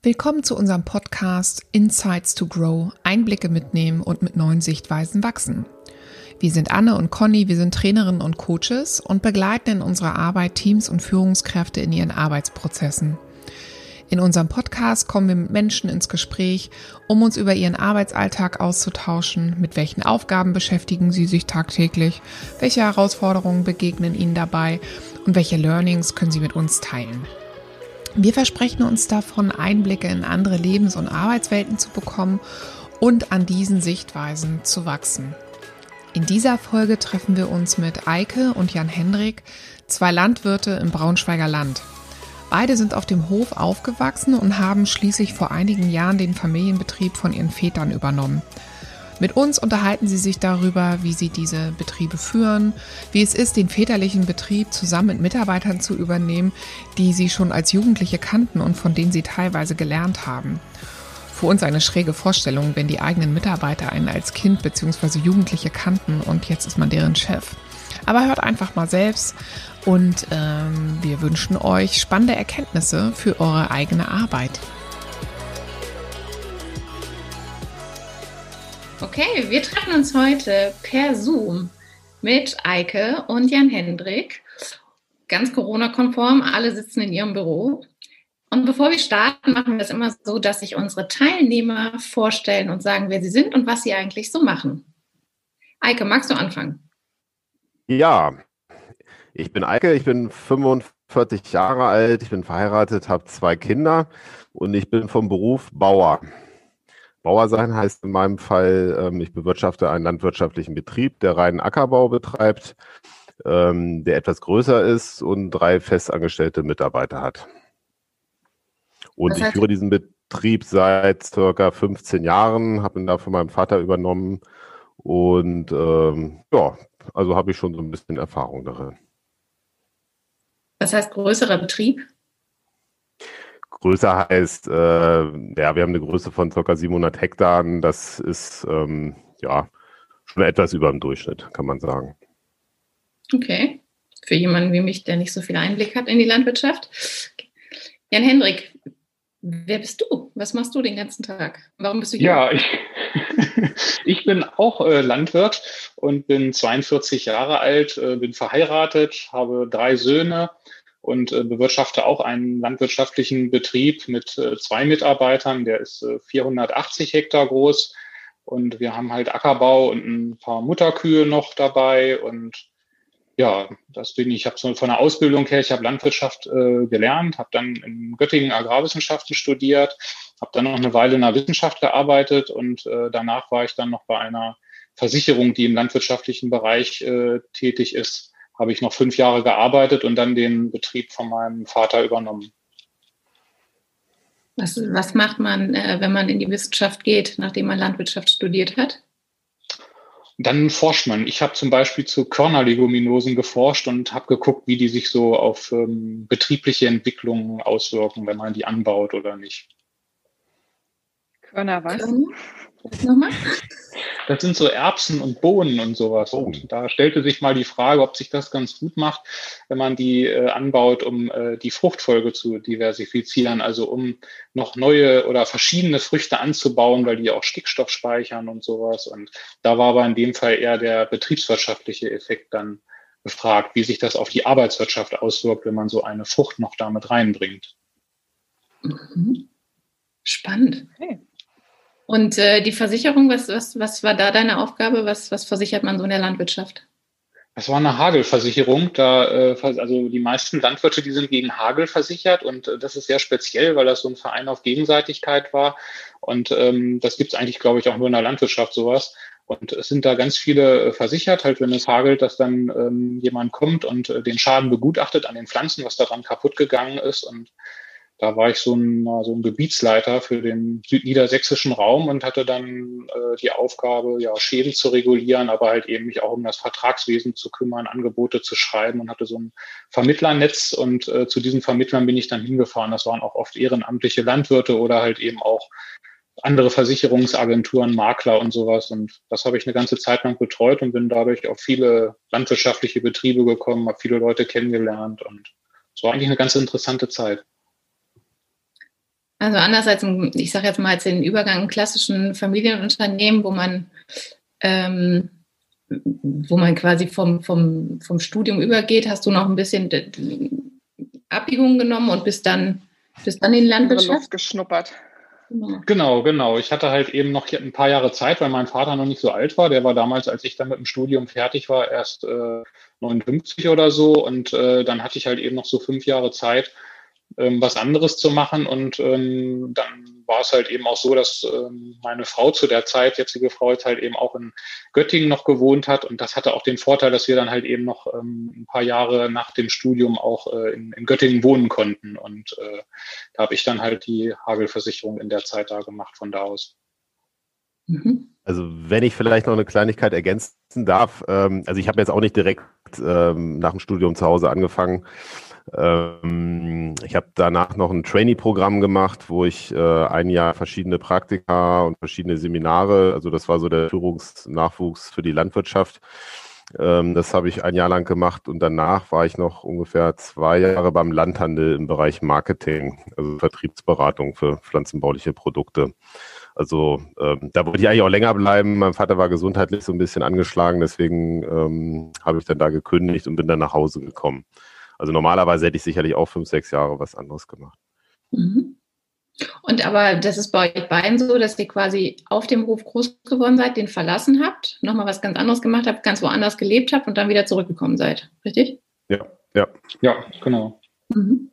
Willkommen zu unserem Podcast Insights to Grow, Einblicke mitnehmen und mit neuen Sichtweisen wachsen. Wir sind Anne und Conny, wir sind Trainerinnen und Coaches und begleiten in unserer Arbeit Teams und Führungskräfte in ihren Arbeitsprozessen. In unserem Podcast kommen wir mit Menschen ins Gespräch, um uns über ihren Arbeitsalltag auszutauschen, mit welchen Aufgaben beschäftigen sie sich tagtäglich, welche Herausforderungen begegnen ihnen dabei und welche Learnings können sie mit uns teilen. Wir versprechen uns davon, Einblicke in andere Lebens- und Arbeitswelten zu bekommen und an diesen Sichtweisen zu wachsen. In dieser Folge treffen wir uns mit Eike und Jan Hendrik, zwei Landwirte im Braunschweiger Land. Beide sind auf dem Hof aufgewachsen und haben schließlich vor einigen Jahren den Familienbetrieb von ihren Vätern übernommen. Mit uns unterhalten sie sich darüber, wie sie diese Betriebe führen, wie es ist, den väterlichen Betrieb zusammen mit Mitarbeitern zu übernehmen, die sie schon als Jugendliche kannten und von denen sie teilweise gelernt haben. Für uns eine schräge Vorstellung, wenn die eigenen Mitarbeiter einen als Kind bzw. Jugendliche kannten und jetzt ist man deren Chef. Aber hört einfach mal selbst und ähm, wir wünschen euch spannende Erkenntnisse für eure eigene Arbeit. Okay, wir treffen uns heute per Zoom mit Eike und Jan Hendrik. Ganz Corona-konform, alle sitzen in ihrem Büro. Und bevor wir starten, machen wir es immer so, dass sich unsere Teilnehmer vorstellen und sagen, wer sie sind und was sie eigentlich so machen. Eike, magst du anfangen? Ja, ich bin Eike, ich bin 45 Jahre alt, ich bin verheiratet, habe zwei Kinder und ich bin vom Beruf Bauer. Bauer sein heißt in meinem Fall, ähm, ich bewirtschafte einen landwirtschaftlichen Betrieb, der reinen Ackerbau betreibt, ähm, der etwas größer ist und drei festangestellte Mitarbeiter hat. Und ich führe diesen Betrieb seit circa 15 Jahren, habe ihn da von meinem Vater übernommen und ähm, ja, also habe ich schon so ein bisschen Erfahrung darin. Was heißt größerer Betrieb? Größer heißt, äh, ja, wir haben eine Größe von ca. 700 Hektar. Das ist ähm, ja schon etwas über dem Durchschnitt, kann man sagen. Okay. Für jemanden wie mich, der nicht so viel Einblick hat in die Landwirtschaft. Jan Hendrik, wer bist du? Was machst du den ganzen Tag? Warum bist du hier? Ja, ich, ich bin auch äh, Landwirt und bin 42 Jahre alt, äh, bin verheiratet, habe drei Söhne und äh, bewirtschafte auch einen landwirtschaftlichen Betrieb mit äh, zwei Mitarbeitern. Der ist äh, 480 Hektar groß und wir haben halt Ackerbau und ein paar Mutterkühe noch dabei und ja, das bin ich. Ich habe so von der Ausbildung her, ich habe Landwirtschaft äh, gelernt, habe dann in Göttingen Agrarwissenschaften studiert, habe dann noch eine Weile in der Wissenschaft gearbeitet und äh, danach war ich dann noch bei einer Versicherung, die im landwirtschaftlichen Bereich äh, tätig ist habe ich noch fünf Jahre gearbeitet und dann den Betrieb von meinem Vater übernommen. Was, was macht man, äh, wenn man in die Wissenschaft geht, nachdem man Landwirtschaft studiert hat? Dann forscht man. Ich habe zum Beispiel zu Körnerleguminosen geforscht und habe geguckt, wie die sich so auf ähm, betriebliche Entwicklungen auswirken, wenn man die anbaut oder nicht. Körner was? Körner? Nochmal? Das sind so Erbsen und Bohnen und sowas. Oh. Und da stellte sich mal die Frage, ob sich das ganz gut macht, wenn man die äh, anbaut, um äh, die Fruchtfolge zu diversifizieren, also um noch neue oder verschiedene Früchte anzubauen, weil die auch Stickstoff speichern und sowas. Und da war aber in dem Fall eher der betriebswirtschaftliche Effekt dann gefragt, wie sich das auf die Arbeitswirtschaft auswirkt, wenn man so eine Frucht noch damit reinbringt. Mhm. Spannend. Okay. Und äh, die Versicherung, was, was, was war da deine Aufgabe? Was, was versichert man so in der Landwirtschaft? Das war eine Hagelversicherung. Da, äh, also die meisten Landwirte, die sind gegen Hagel versichert und äh, das ist sehr speziell, weil das so ein Verein auf Gegenseitigkeit war. Und ähm, das gibt es eigentlich, glaube ich, auch nur in der Landwirtschaft sowas. Und es sind da ganz viele äh, versichert, halt wenn es hagelt, dass dann ähm, jemand kommt und äh, den Schaden begutachtet an den Pflanzen, was daran kaputt gegangen ist. Und da war ich so ein, so ein Gebietsleiter für den südniedersächsischen Raum und hatte dann äh, die Aufgabe, ja, Schäden zu regulieren, aber halt eben mich auch um das Vertragswesen zu kümmern, Angebote zu schreiben und hatte so ein Vermittlernetz und äh, zu diesen Vermittlern bin ich dann hingefahren. Das waren auch oft ehrenamtliche Landwirte oder halt eben auch andere Versicherungsagenturen, Makler und sowas. Und das habe ich eine ganze Zeit lang betreut und bin dadurch auf viele landwirtschaftliche Betriebe gekommen, habe viele Leute kennengelernt und es war eigentlich eine ganz interessante Zeit. Also anders als, im, ich sage jetzt mal, als den Übergang im klassischen Familienunternehmen, wo man, ähm, wo man quasi vom, vom, vom Studium übergeht, hast du noch ein bisschen Abbiegungen genommen und bist dann, bist dann in Landwirtschaft geschnuppert. Genau. genau, genau. Ich hatte halt eben noch ein paar Jahre Zeit, weil mein Vater noch nicht so alt war. Der war damals, als ich dann mit dem Studium fertig war, erst äh, 59 oder so. Und äh, dann hatte ich halt eben noch so fünf Jahre Zeit, ähm, was anderes zu machen. Und ähm, dann war es halt eben auch so, dass ähm, meine Frau zu der Zeit, jetzige Frau, jetzt halt eben auch in Göttingen noch gewohnt hat. Und das hatte auch den Vorteil, dass wir dann halt eben noch ähm, ein paar Jahre nach dem Studium auch äh, in, in, Göttingen wohnen konnten. Und äh, da habe ich dann halt die Hagelversicherung in der Zeit da gemacht von da aus. Mhm. Also wenn ich vielleicht noch eine Kleinigkeit ergänzen darf, ähm, also ich habe jetzt auch nicht direkt ähm, nach dem Studium zu Hause angefangen. Ähm, ich habe danach noch ein Trainee-Programm gemacht, wo ich äh, ein Jahr verschiedene Praktika und verschiedene Seminare, also das war so der Führungsnachwuchs für die Landwirtschaft. Ähm, das habe ich ein Jahr lang gemacht und danach war ich noch ungefähr zwei Jahre beim Landhandel im Bereich Marketing, also Vertriebsberatung für pflanzenbauliche Produkte. Also ähm, da wollte ich eigentlich auch länger bleiben. Mein Vater war gesundheitlich so ein bisschen angeschlagen, deswegen ähm, habe ich dann da gekündigt und bin dann nach Hause gekommen. Also normalerweise hätte ich sicherlich auch fünf, sechs Jahre was anderes gemacht. Mhm. Und aber das ist bei euch beiden so, dass ihr quasi auf dem Hof groß geworden seid, den verlassen habt, nochmal was ganz anderes gemacht habt, ganz woanders gelebt habt und dann wieder zurückgekommen seid. Richtig? Ja, ja. Ja, genau. Mhm.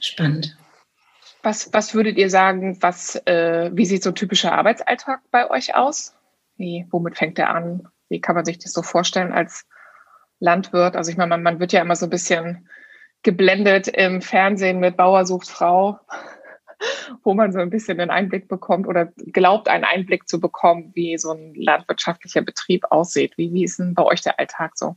Spannend. Was, was würdet ihr sagen, was, äh, wie sieht so ein typischer Arbeitsalltag bei euch aus? Wie, womit fängt er an? Wie kann man sich das so vorstellen als Landwirt? Also ich meine, man, man wird ja immer so ein bisschen geblendet im Fernsehen mit Bauer sucht Frau, wo man so ein bisschen den Einblick bekommt oder glaubt, einen Einblick zu bekommen, wie so ein landwirtschaftlicher Betrieb aussieht. Wie, wie ist denn bei euch der Alltag so?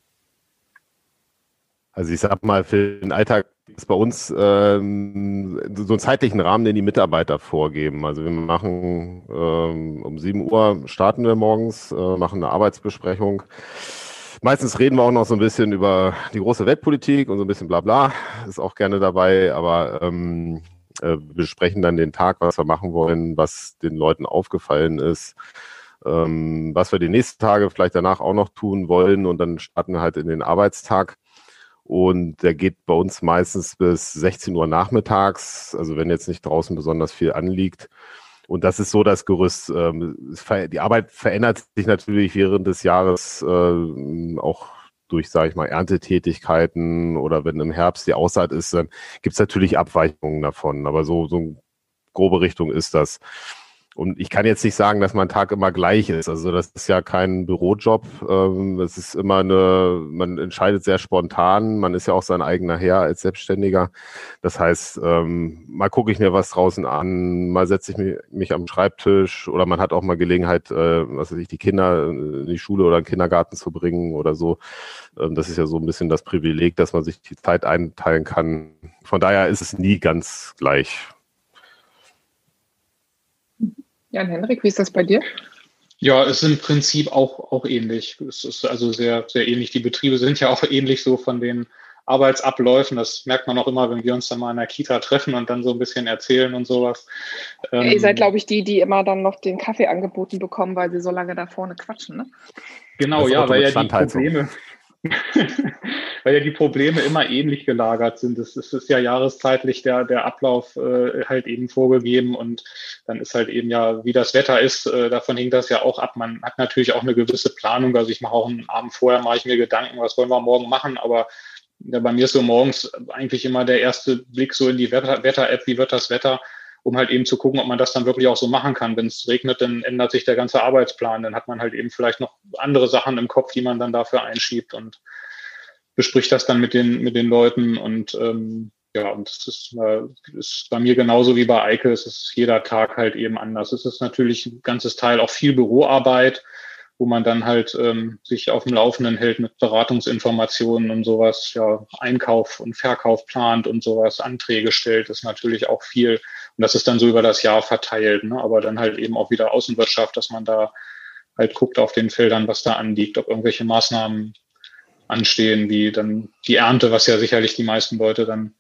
Also ich sag mal, für den Alltag ist bei uns ähm, so einen zeitlichen Rahmen, den die Mitarbeiter vorgeben. Also wir machen ähm, um 7 Uhr starten wir morgens, äh, machen eine Arbeitsbesprechung. Meistens reden wir auch noch so ein bisschen über die große Weltpolitik und so ein bisschen bla bla. Ist auch gerne dabei, aber ähm, äh, wir besprechen dann den Tag, was wir machen wollen, was den Leuten aufgefallen ist, ähm, was wir die nächsten Tage vielleicht danach auch noch tun wollen und dann starten wir halt in den Arbeitstag. Und der geht bei uns meistens bis 16 Uhr nachmittags, also wenn jetzt nicht draußen besonders viel anliegt. Und das ist so das Gerüst. Ähm, die Arbeit verändert sich natürlich während des Jahres äh, auch durch, sage ich mal, Erntetätigkeiten oder wenn im Herbst die Aussaat ist, dann gibt es natürlich Abweichungen davon. Aber so, so eine grobe Richtung ist das. Und ich kann jetzt nicht sagen, dass mein Tag immer gleich ist. Also das ist ja kein Bürojob. Ähm, es ist immer eine, man entscheidet sehr spontan. Man ist ja auch sein eigener Herr als Selbstständiger. Das heißt, ähm, mal gucke ich mir was draußen an, mal setze ich mich, mich am Schreibtisch oder man hat auch mal Gelegenheit, äh, was weiß ich, die Kinder in die Schule oder in den Kindergarten zu bringen oder so. Ähm, das ist ja so ein bisschen das Privileg, dass man sich die Zeit einteilen kann. Von daher ist es nie ganz gleich. Jan Henrik, wie ist das bei dir? Ja, es ist im Prinzip auch, auch ähnlich. Es ist also sehr, sehr ähnlich. Die Betriebe sind ja auch ähnlich so von den Arbeitsabläufen. Das merkt man auch immer, wenn wir uns dann mal in der Kita treffen und dann so ein bisschen erzählen und sowas. Ja, ihr seid, ähm, glaube ich, die, die immer dann noch den Kaffee angeboten bekommen, weil sie so lange da vorne quatschen, ne? Genau, ja, weil ja die Probleme, weil ja die Probleme immer ähnlich gelagert sind. Es, ist ja jahreszeitlich der, der Ablauf äh, halt eben vorgegeben und dann ist halt eben ja, wie das Wetter ist, äh, davon hängt das ja auch ab. Man hat natürlich auch eine gewisse Planung. Also ich mache auch einen Abend vorher, mache ich mir Gedanken, was wollen wir morgen machen, aber ja, bei mir ist so morgens eigentlich immer der erste Blick so in die Wetter-App, wie wird das Wetter? Um halt eben zu gucken, ob man das dann wirklich auch so machen kann. Wenn es regnet, dann ändert sich der ganze Arbeitsplan. Dann hat man halt eben vielleicht noch andere Sachen im Kopf, die man dann dafür einschiebt und bespricht das dann mit den, mit den Leuten. Und ähm, ja, und das ist, äh, ist bei mir genauso wie bei Eike. Es ist jeder Tag halt eben anders. Es ist natürlich ein ganzes Teil auch viel Büroarbeit wo man dann halt ähm, sich auf dem Laufenden hält mit Beratungsinformationen und sowas, ja, Einkauf und Verkauf plant und sowas, Anträge stellt, ist natürlich auch viel. Und das ist dann so über das Jahr verteilt, ne? aber dann halt eben auch wieder Außenwirtschaft, dass man da halt guckt auf den Feldern, was da anliegt, ob irgendwelche Maßnahmen anstehen, wie dann die Ernte, was ja sicherlich die meisten Leute dann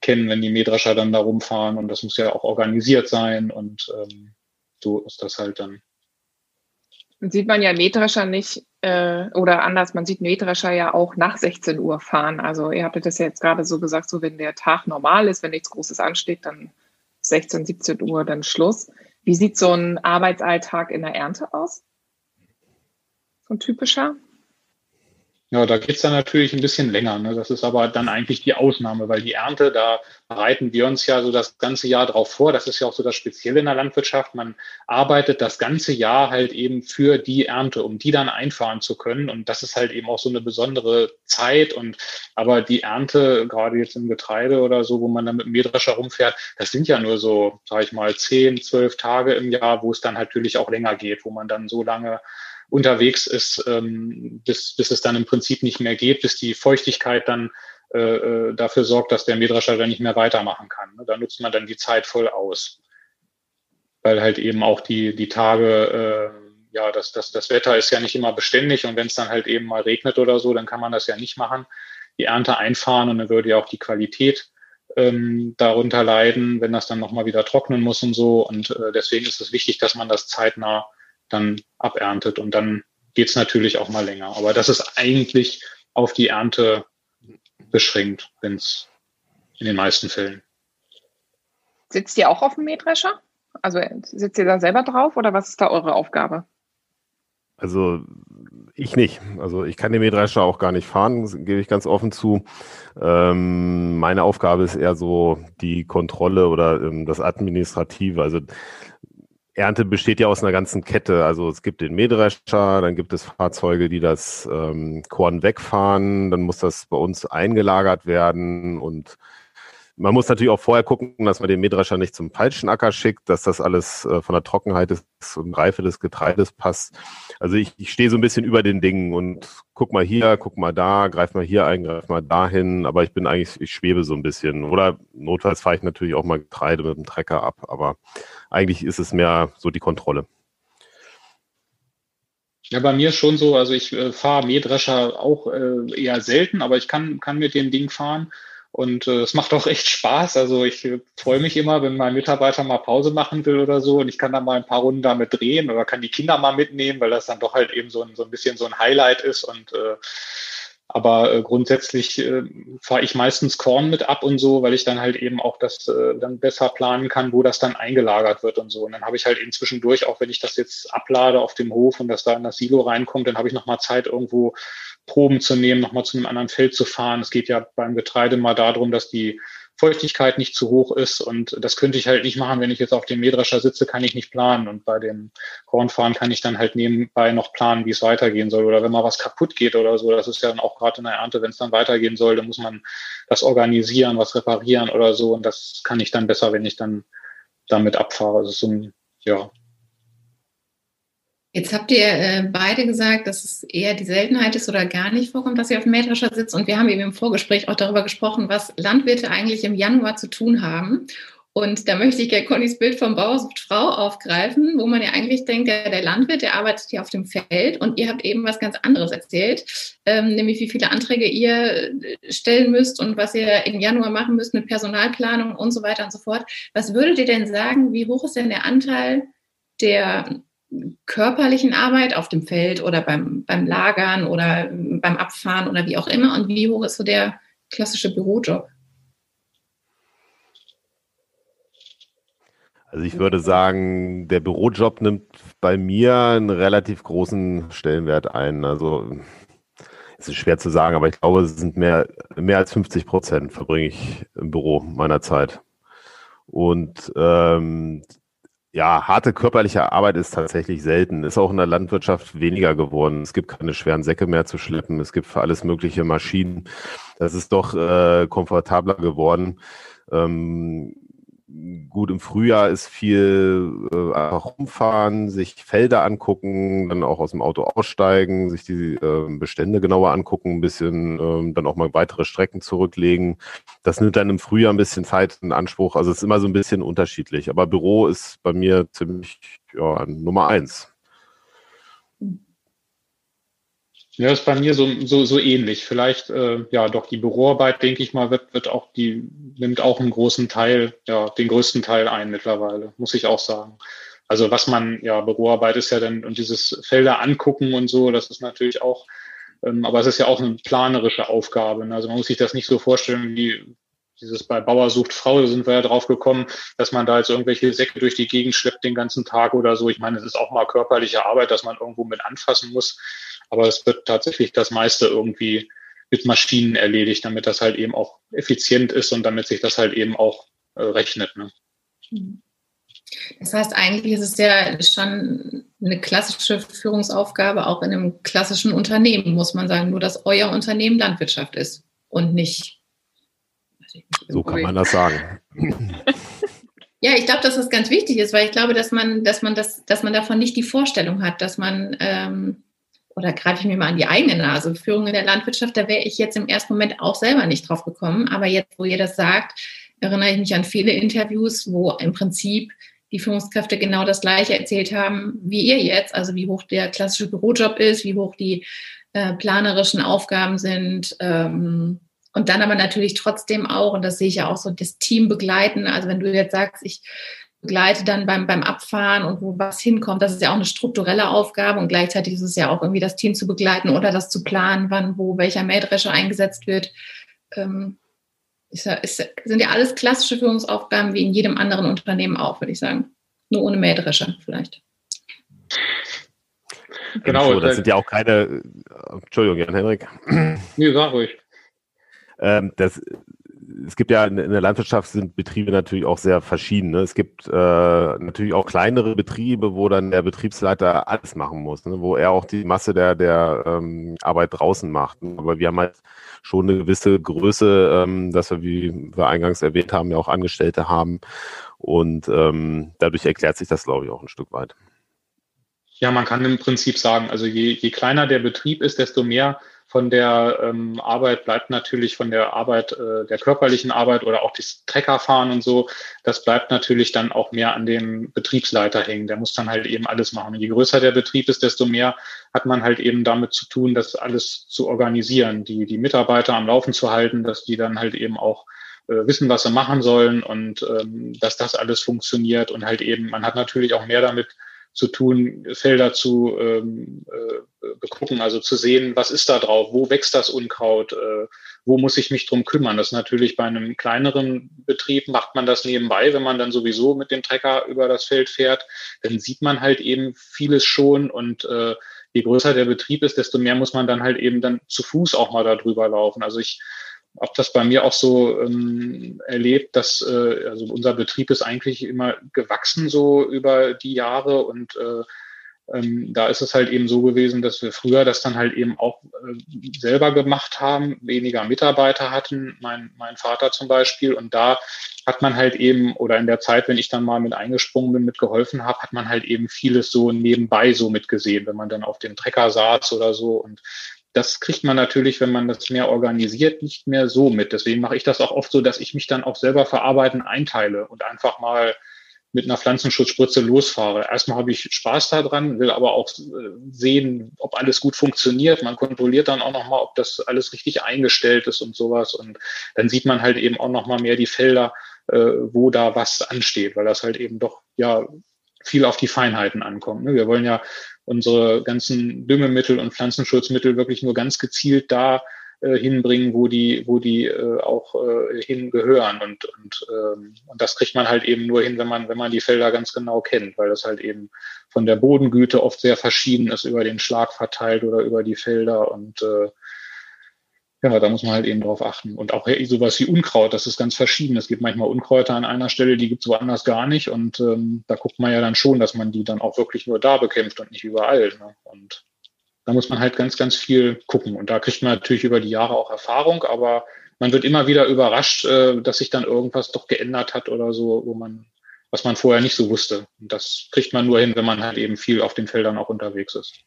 kennen, wenn die Mähdrescher dann da rumfahren und das muss ja auch organisiert sein und ähm, so ist das halt dann. Sieht man ja Mähdrescher nicht äh, oder anders, man sieht Mähdrescher ja auch nach 16 Uhr fahren. Also ihr hattet das ja jetzt gerade so gesagt, so wenn der Tag normal ist, wenn nichts Großes ansteht, dann 16, 17 Uhr dann Schluss. Wie sieht so ein Arbeitsalltag in der Ernte aus? So ein typischer? Ja, da geht's dann natürlich ein bisschen länger. Ne? Das ist aber dann eigentlich die Ausnahme, weil die Ernte, da bereiten wir uns ja so das ganze Jahr drauf vor. Das ist ja auch so das Spezielle in der Landwirtschaft. Man arbeitet das ganze Jahr halt eben für die Ernte, um die dann einfahren zu können. Und das ist halt eben auch so eine besondere Zeit. Und aber die Ernte, gerade jetzt im Getreide oder so, wo man dann mit dem Mähdrescher rumfährt, das sind ja nur so, sage ich mal, zehn, zwölf Tage im Jahr, wo es dann natürlich auch länger geht, wo man dann so lange unterwegs ist, ähm, bis, bis es dann im Prinzip nicht mehr geht, bis die Feuchtigkeit dann äh, äh dafür sorgt, dass der Mähdrescher nicht mehr weitermachen kann. Ne? Da nutzt man dann die Zeit voll aus. Weil halt eben auch die, die Tage, äh, ja, das, das, das Wetter ist ja nicht immer beständig und wenn es dann halt eben mal regnet oder so, dann kann man das ja nicht machen. Die Ernte einfahren und dann würde ja auch die Qualität ähm, darunter leiden, wenn das dann nochmal wieder trocknen muss und so. Und äh, deswegen ist es wichtig, dass man das zeitnah dann aberntet und dann geht es natürlich auch mal länger. Aber das ist eigentlich auf die Ernte beschränkt, wenn es in den meisten Fällen. Sitzt ihr auch auf dem Mähdrescher? Also sitzt ihr da selber drauf oder was ist da eure Aufgabe? Also ich nicht. Also ich kann den Mähdrescher auch gar nicht fahren, gebe ich ganz offen zu. Ähm, meine Aufgabe ist eher so die Kontrolle oder ähm, das Administrative. Also Ernte besteht ja aus einer ganzen Kette. Also es gibt den Mähdrescher, dann gibt es Fahrzeuge, die das ähm, Korn wegfahren, dann muss das bei uns eingelagert werden und man muss natürlich auch vorher gucken, dass man den Mähdrescher nicht zum falschen Acker schickt, dass das alles äh, von der Trockenheit des, und Reife des Getreides passt. Also ich, ich stehe so ein bisschen über den Dingen und guck mal hier, guck mal da, greif mal hier ein, greif mal dahin. Aber ich bin eigentlich, ich schwebe so ein bisschen. Oder notfalls fahre ich natürlich auch mal Getreide mit dem Trecker ab. Aber eigentlich ist es mehr so die Kontrolle. Ja, bei mir schon so. Also ich äh, fahre Mähdrescher auch äh, eher selten, aber ich kann, kann mit dem Ding fahren. Und äh, es macht auch echt Spaß. Also ich äh, freue mich immer, wenn mein Mitarbeiter mal Pause machen will oder so und ich kann dann mal ein paar Runden damit drehen oder kann die Kinder mal mitnehmen, weil das dann doch halt eben so ein, so ein bisschen so ein Highlight ist. Und äh, aber äh, grundsätzlich äh, fahre ich meistens Korn mit ab und so, weil ich dann halt eben auch das äh, dann besser planen kann, wo das dann eingelagert wird und so. Und dann habe ich halt eben zwischendurch, auch wenn ich das jetzt ablade auf dem Hof und das da in das Silo reinkommt, dann habe ich nochmal Zeit irgendwo Proben zu nehmen, nochmal zu einem anderen Feld zu fahren. Es geht ja beim Getreide mal darum, dass die Feuchtigkeit nicht zu hoch ist. Und das könnte ich halt nicht machen, wenn ich jetzt auf dem Mähdrescher sitze, kann ich nicht planen. Und bei dem Kornfahren kann ich dann halt nebenbei noch planen, wie es weitergehen soll. Oder wenn mal was kaputt geht oder so, das ist ja dann auch gerade in der Ernte, wenn es dann weitergehen soll, dann muss man das organisieren, was reparieren oder so. Und das kann ich dann besser, wenn ich dann damit abfahre. Ist so ein, ja, Jetzt habt ihr äh, beide gesagt, dass es eher die Seltenheit ist oder gar nicht vorkommt, dass ihr auf dem Mähdrescher sitzt. Und wir haben eben im Vorgespräch auch darüber gesprochen, was Landwirte eigentlich im Januar zu tun haben. Und da möchte ich gerne Connys Bild vom Bauer sucht Frau aufgreifen, wo man ja eigentlich denkt, der, der Landwirt, der arbeitet hier auf dem Feld und ihr habt eben was ganz anderes erzählt, ähm, nämlich wie viele Anträge ihr äh, stellen müsst und was ihr im Januar machen müsst mit Personalplanung und so weiter und so fort. Was würdet ihr denn sagen, wie hoch ist denn der Anteil der körperlichen Arbeit auf dem Feld oder beim, beim Lagern oder beim Abfahren oder wie auch immer und wie hoch ist so der klassische Bürojob? Also ich würde sagen, der Bürojob nimmt bei mir einen relativ großen Stellenwert ein. Also es ist schwer zu sagen, aber ich glaube, es sind mehr, mehr als 50 Prozent verbringe ich im Büro meiner Zeit. Und ähm, ja, harte körperliche Arbeit ist tatsächlich selten. Ist auch in der Landwirtschaft weniger geworden. Es gibt keine schweren Säcke mehr zu schleppen. Es gibt für alles mögliche Maschinen. Das ist doch äh, komfortabler geworden. Ähm, gut, im Frühjahr ist viel äh, einfach rumfahren, sich Felder angucken, dann auch aus dem Auto aussteigen, sich die äh, Bestände genauer angucken, ein bisschen äh, dann auch mal weitere Strecken zurücklegen. Das nimmt dann im Frühjahr ein bisschen Zeit in Anspruch. Also es ist immer so ein bisschen unterschiedlich. Aber Büro ist bei mir ziemlich ja, Nummer eins. Ja, ist bei mir so, so, so ähnlich. Vielleicht, äh, ja, doch die Büroarbeit, denke ich mal, wird, wird auch, die nimmt auch einen großen Teil, ja, den größten Teil ein mittlerweile, muss ich auch sagen. Also was man, ja, Büroarbeit ist ja dann, und dieses Felder angucken und so, das ist natürlich auch, ähm, aber es ist ja auch eine planerische Aufgabe. Ne? Also man muss sich das nicht so vorstellen, wie dieses bei Bauer sucht Frau, da sind wir ja drauf gekommen, dass man da jetzt irgendwelche Säcke durch die Gegend schleppt den ganzen Tag oder so. Ich meine, es ist auch mal körperliche Arbeit, dass man irgendwo mit anfassen muss. Aber es wird tatsächlich das meiste irgendwie mit Maschinen erledigt, damit das halt eben auch effizient ist und damit sich das halt eben auch äh, rechnet. Ne? Das heißt, eigentlich ist es ja schon eine klassische Führungsaufgabe, auch in einem klassischen Unternehmen, muss man sagen, nur dass euer Unternehmen Landwirtschaft ist und nicht. nicht so kann man das sagen. Ja, ich glaube, dass das ganz wichtig ist, weil ich glaube, dass man, dass man das, dass man davon nicht die Vorstellung hat, dass man ähm, oder greife ich mir mal an die eigene Nase, Führung in der Landwirtschaft, da wäre ich jetzt im ersten Moment auch selber nicht drauf gekommen. Aber jetzt, wo ihr das sagt, erinnere ich mich an viele Interviews, wo im Prinzip die Führungskräfte genau das Gleiche erzählt haben wie ihr jetzt, also wie hoch der klassische Bürojob ist, wie hoch die äh, planerischen Aufgaben sind. Ähm, und dann aber natürlich trotzdem auch, und das sehe ich ja auch so, das Team begleiten. Also wenn du jetzt sagst, ich begleite dann beim, beim Abfahren und wo was hinkommt. Das ist ja auch eine strukturelle Aufgabe und gleichzeitig ist es ja auch irgendwie das Team zu begleiten oder das zu planen, wann, wo, welcher Mähdrescher eingesetzt wird. Ähm, ist, ist, sind ja alles klassische Führungsaufgaben wie in jedem anderen Unternehmen auch, würde ich sagen. Nur ohne Mähdrescher vielleicht. Genau, so, das sind ja auch keine. Entschuldigung, Jan-Henrik. Nee, sag ruhig. Ähm, das es gibt ja in, der Landwirtschaft sind Betriebe natürlich auch sehr verschieden. Ne? Es gibt äh, natürlich auch kleinere Betriebe, wo dann der Betriebsleiter alles machen muss, ne? wo er auch die Masse der, der ähm, Arbeit draußen macht. Aber wir haben halt schon eine gewisse Größe, ähm, dass wir, wie wir eingangs erwähnt haben, ja auch Angestellte haben. Und ähm, dadurch erklärt sich das, glaube ich, auch ein Stück weit. Ja, man kann im Prinzip sagen, also je, je kleiner der Betrieb ist, desto mehr von der ähm, Arbeit bleibt natürlich von der Arbeit, äh, der körperlichen Arbeit oder auch das Treckerfahren und so, das bleibt natürlich dann auch mehr an dem Betriebsleiter hängen. Der muss dann halt eben alles machen. Und je größer der Betrieb ist, desto mehr hat man halt eben damit zu tun, das alles zu organisieren, die, die Mitarbeiter am Laufen zu halten, dass die dann halt eben auch äh, wissen, was sie machen sollen und ähm, dass das alles funktioniert und halt eben, man hat natürlich auch mehr damit zu tun, Felder zu ähm, äh, begucken, also zu sehen, was ist da drauf, wo wächst das Unkraut, äh, wo muss ich mich drum kümmern. Das ist natürlich bei einem kleineren Betrieb macht man das nebenbei, wenn man dann sowieso mit dem Trecker über das Feld fährt, dann sieht man halt eben vieles schon und äh, je größer der Betrieb ist, desto mehr muss man dann halt eben dann zu Fuß auch mal da drüber laufen. Also ich habe das bei mir auch so ähm, erlebt, dass äh, also unser Betrieb ist eigentlich immer gewachsen so über die Jahre und äh, ähm, da ist es halt eben so gewesen, dass wir früher das dann halt eben auch äh, selber gemacht haben, weniger Mitarbeiter hatten, mein, mein Vater zum Beispiel. Und da hat man halt eben, oder in der Zeit, wenn ich dann mal mit eingesprungen bin, mitgeholfen habe, hat man halt eben vieles so nebenbei so mitgesehen, wenn man dann auf dem Trecker saß oder so. Und das kriegt man natürlich, wenn man das mehr organisiert, nicht mehr so mit. Deswegen mache ich das auch oft so, dass ich mich dann auch selber verarbeiten einteile und einfach mal mit einer Pflanzenschutzspritze losfahre. Erstmal habe ich Spaß daran, will aber auch äh, sehen, ob alles gut funktioniert. Man kontrolliert dann auch nochmal, ob das alles richtig eingestellt ist und sowas. Und dann sieht man halt eben auch nochmal mehr die Felder, äh, wo da was ansteht, weil das halt eben doch ja viel auf die Feinheiten ankommt. Ne? Wir wollen ja unsere ganzen Düngemittel und Pflanzenschutzmittel wirklich nur ganz gezielt da äh, hinbringen, wo die, wo die äh, auch äh, hingehören. Und, und, ähm, und das kriegt man halt eben nur hin, wenn man, wenn man die Felder ganz genau kennt, weil das halt eben von der Bodengüte oft sehr verschieden ist, über den Schlag verteilt oder über die Felder. Und äh, ja, da muss man halt eben drauf achten. Und auch sowas wie Unkraut, das ist ganz verschieden. Es gibt manchmal Unkräuter an einer Stelle, die gibt es woanders gar nicht. Und ähm, da guckt man ja dann schon, dass man die dann auch wirklich nur da bekämpft und nicht überall. Ne? Und da muss man halt ganz, ganz viel gucken. Und da kriegt man natürlich über die Jahre auch Erfahrung, aber man wird immer wieder überrascht, äh, dass sich dann irgendwas doch geändert hat oder so, wo man, was man vorher nicht so wusste. Und das kriegt man nur hin, wenn man halt eben viel auf den Feldern auch unterwegs ist.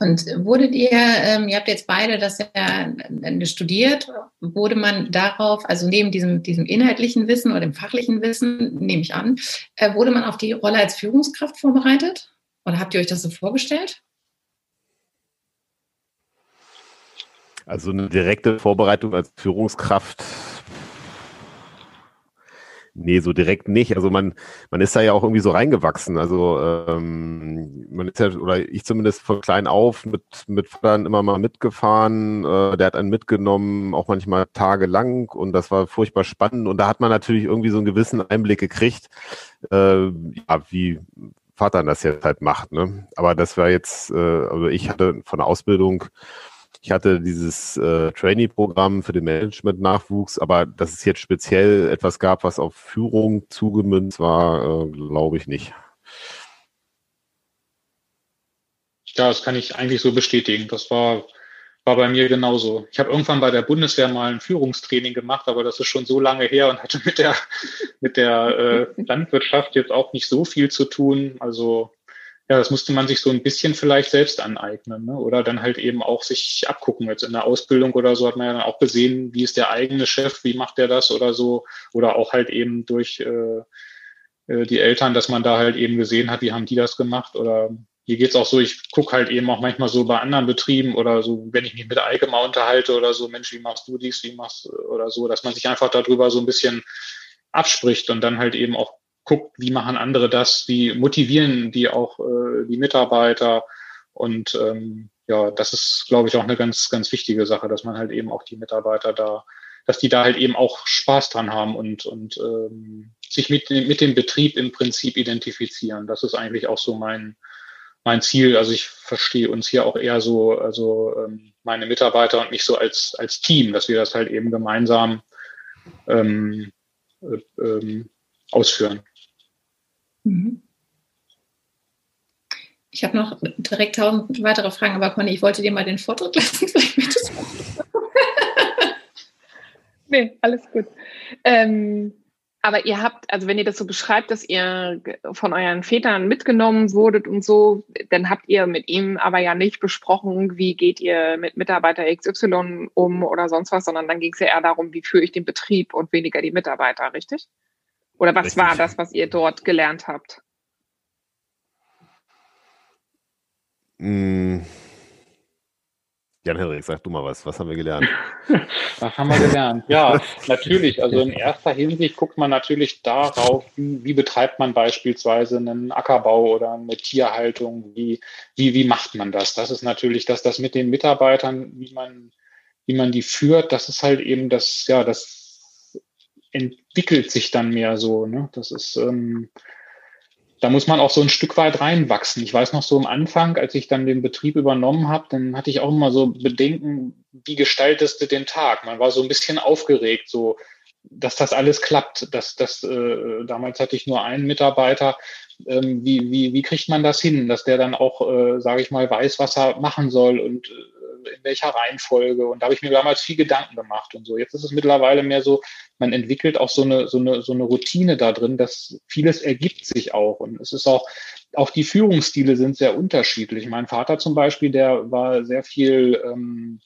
Und wurdet ihr, ähm, ihr habt jetzt beide das ja äh, studiert, wurde man darauf, also neben diesem, diesem inhaltlichen Wissen oder dem fachlichen Wissen, nehme ich an, äh, wurde man auf die Rolle als Führungskraft vorbereitet? Oder habt ihr euch das so vorgestellt? Also eine direkte Vorbereitung als Führungskraft Nee, so direkt nicht. Also man, man ist da ja auch irgendwie so reingewachsen. Also ähm, man ist ja, oder ich zumindest von klein auf mit, mit Vatern immer mal mitgefahren. Äh, der hat einen mitgenommen, auch manchmal tagelang und das war furchtbar spannend. Und da hat man natürlich irgendwie so einen gewissen Einblick gekriegt, äh, ja, wie Vater das jetzt halt macht. Ne? Aber das war jetzt, äh, also ich hatte von der Ausbildung ich hatte dieses äh, Trainee-Programm für den Management-Nachwuchs, aber dass es jetzt speziell etwas gab, was auf Führung zugemünzt war, äh, glaube ich nicht. Ja, das kann ich eigentlich so bestätigen. Das war, war bei mir genauso. Ich habe irgendwann bei der Bundeswehr mal ein Führungstraining gemacht, aber das ist schon so lange her und hatte mit der, mit der äh, Landwirtschaft jetzt auch nicht so viel zu tun. Also ja, das musste man sich so ein bisschen vielleicht selbst aneignen, ne? oder dann halt eben auch sich abgucken. Jetzt in der Ausbildung oder so hat man ja dann auch gesehen, wie ist der eigene Chef, wie macht der das oder so, oder auch halt eben durch äh, äh die Eltern, dass man da halt eben gesehen hat, wie haben die das gemacht oder hier geht's auch so, ich gucke halt eben auch manchmal so bei anderen Betrieben oder so, wenn ich mich mit Eike unterhalte oder so, Mensch, wie machst du dies, wie machst oder so, dass man sich einfach darüber so ein bisschen abspricht und dann halt eben auch guckt, wie machen andere das, wie motivieren die auch äh, die Mitarbeiter. Und ähm, ja, das ist, glaube ich, auch eine ganz, ganz wichtige Sache, dass man halt eben auch die Mitarbeiter da, dass die da halt eben auch Spaß dran haben und, und ähm, sich mit, mit dem Betrieb im Prinzip identifizieren. Das ist eigentlich auch so mein, mein Ziel. Also ich verstehe uns hier auch eher so, also ähm, meine Mitarbeiter und mich so als, als Team, dass wir das halt eben gemeinsam ähm, äh, ähm, ausführen. Mhm. Ich habe noch direkt tausend weitere Fragen, aber Conny, ich wollte dir mal den Vortritt lassen. Nee, alles gut. Ähm, aber ihr habt, also wenn ihr das so beschreibt, dass ihr von euren Vätern mitgenommen wurdet und so, dann habt ihr mit ihm aber ja nicht besprochen, wie geht ihr mit Mitarbeiter XY um oder sonst was, sondern dann ging es ja eher darum, wie führe ich den Betrieb und weniger die Mitarbeiter, richtig? Oder was Richtig. war das, was ihr dort gelernt habt? Mm. Jan-Henrik, sag du mal was. Was haben wir gelernt? was haben wir gelernt? Ja, natürlich. Also in erster Hinsicht guckt man natürlich darauf, wie, wie betreibt man beispielsweise einen Ackerbau oder eine Tierhaltung. Wie, wie, wie macht man das? Das ist natürlich, dass das mit den Mitarbeitern, wie man, wie man die führt, das ist halt eben das, ja, das entwickelt sich dann mehr so. Ne? Das ist, ähm, da muss man auch so ein Stück weit reinwachsen. Ich weiß noch so am Anfang, als ich dann den Betrieb übernommen habe, dann hatte ich auch immer so Bedenken, wie gestaltest du den Tag? Man war so ein bisschen aufgeregt, so dass das alles klappt. Dass, dass, äh, damals hatte ich nur einen Mitarbeiter. Ähm, wie, wie, wie kriegt man das hin, dass der dann auch, äh, sage ich mal, weiß, was er machen soll und äh, in welcher Reihenfolge. Und da habe ich mir damals viel Gedanken gemacht und so. Jetzt ist es mittlerweile mehr so, man entwickelt auch so eine, so eine, so eine Routine da drin, dass vieles ergibt sich auch. Und es ist auch, auch die Führungsstile sind sehr unterschiedlich. Mein Vater zum Beispiel, der war sehr viel ähm,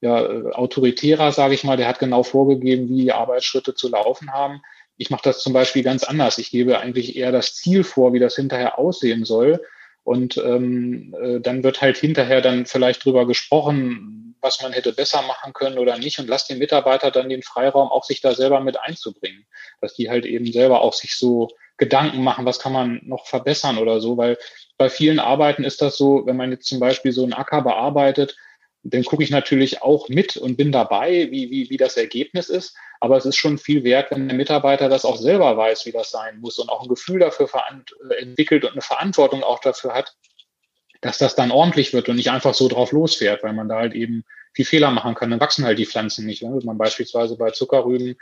ja, autoritärer, sage ich mal. Der hat genau vorgegeben, wie die Arbeitsschritte zu laufen haben. Ich mache das zum Beispiel ganz anders. Ich gebe eigentlich eher das Ziel vor, wie das hinterher aussehen soll. Und ähm, äh, dann wird halt hinterher dann vielleicht drüber gesprochen, was man hätte besser machen können oder nicht und lass den Mitarbeiter dann den Freiraum, auch sich da selber mit einzubringen, dass die halt eben selber auch sich so Gedanken machen, was kann man noch verbessern oder so, weil bei vielen Arbeiten ist das so, wenn man jetzt zum Beispiel so einen Acker bearbeitet, dann gucke ich natürlich auch mit und bin dabei, wie, wie, wie das Ergebnis ist. Aber es ist schon viel wert, wenn der Mitarbeiter das auch selber weiß, wie das sein muss und auch ein Gefühl dafür äh, entwickelt und eine Verantwortung auch dafür hat, dass das dann ordentlich wird und nicht einfach so drauf losfährt, weil man da halt eben viel Fehler machen kann. Dann wachsen halt die Pflanzen nicht. Ne? Wenn man beispielsweise bei Zuckerrüben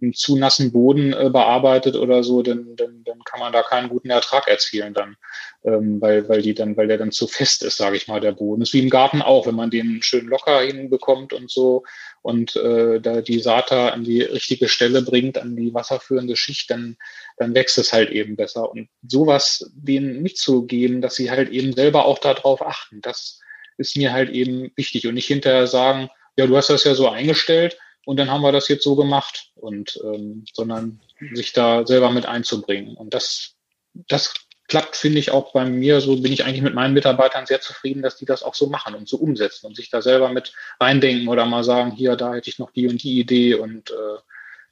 einen zu nassen Boden äh, bearbeitet oder so, dann, dann, dann kann man da keinen guten Ertrag erzielen dann, ähm, weil, weil die dann, weil der dann zu fest ist, sage ich mal, der Boden. Ist wie im Garten auch, wenn man den schön locker hinbekommt und so und äh, da die Saat an die richtige Stelle bringt, an die wasserführende Schicht, dann, dann wächst es halt eben besser. Und sowas denen mitzugeben, dass sie halt eben selber auch darauf achten, das ist mir halt eben wichtig und nicht hinterher sagen, ja, du hast das ja so eingestellt, und dann haben wir das jetzt so gemacht und ähm, sondern sich da selber mit einzubringen. Und das, das klappt, finde ich auch bei mir, so bin ich eigentlich mit meinen Mitarbeitern sehr zufrieden, dass die das auch so machen und so umsetzen und sich da selber mit reindenken oder mal sagen, hier, da hätte ich noch die und die Idee und äh,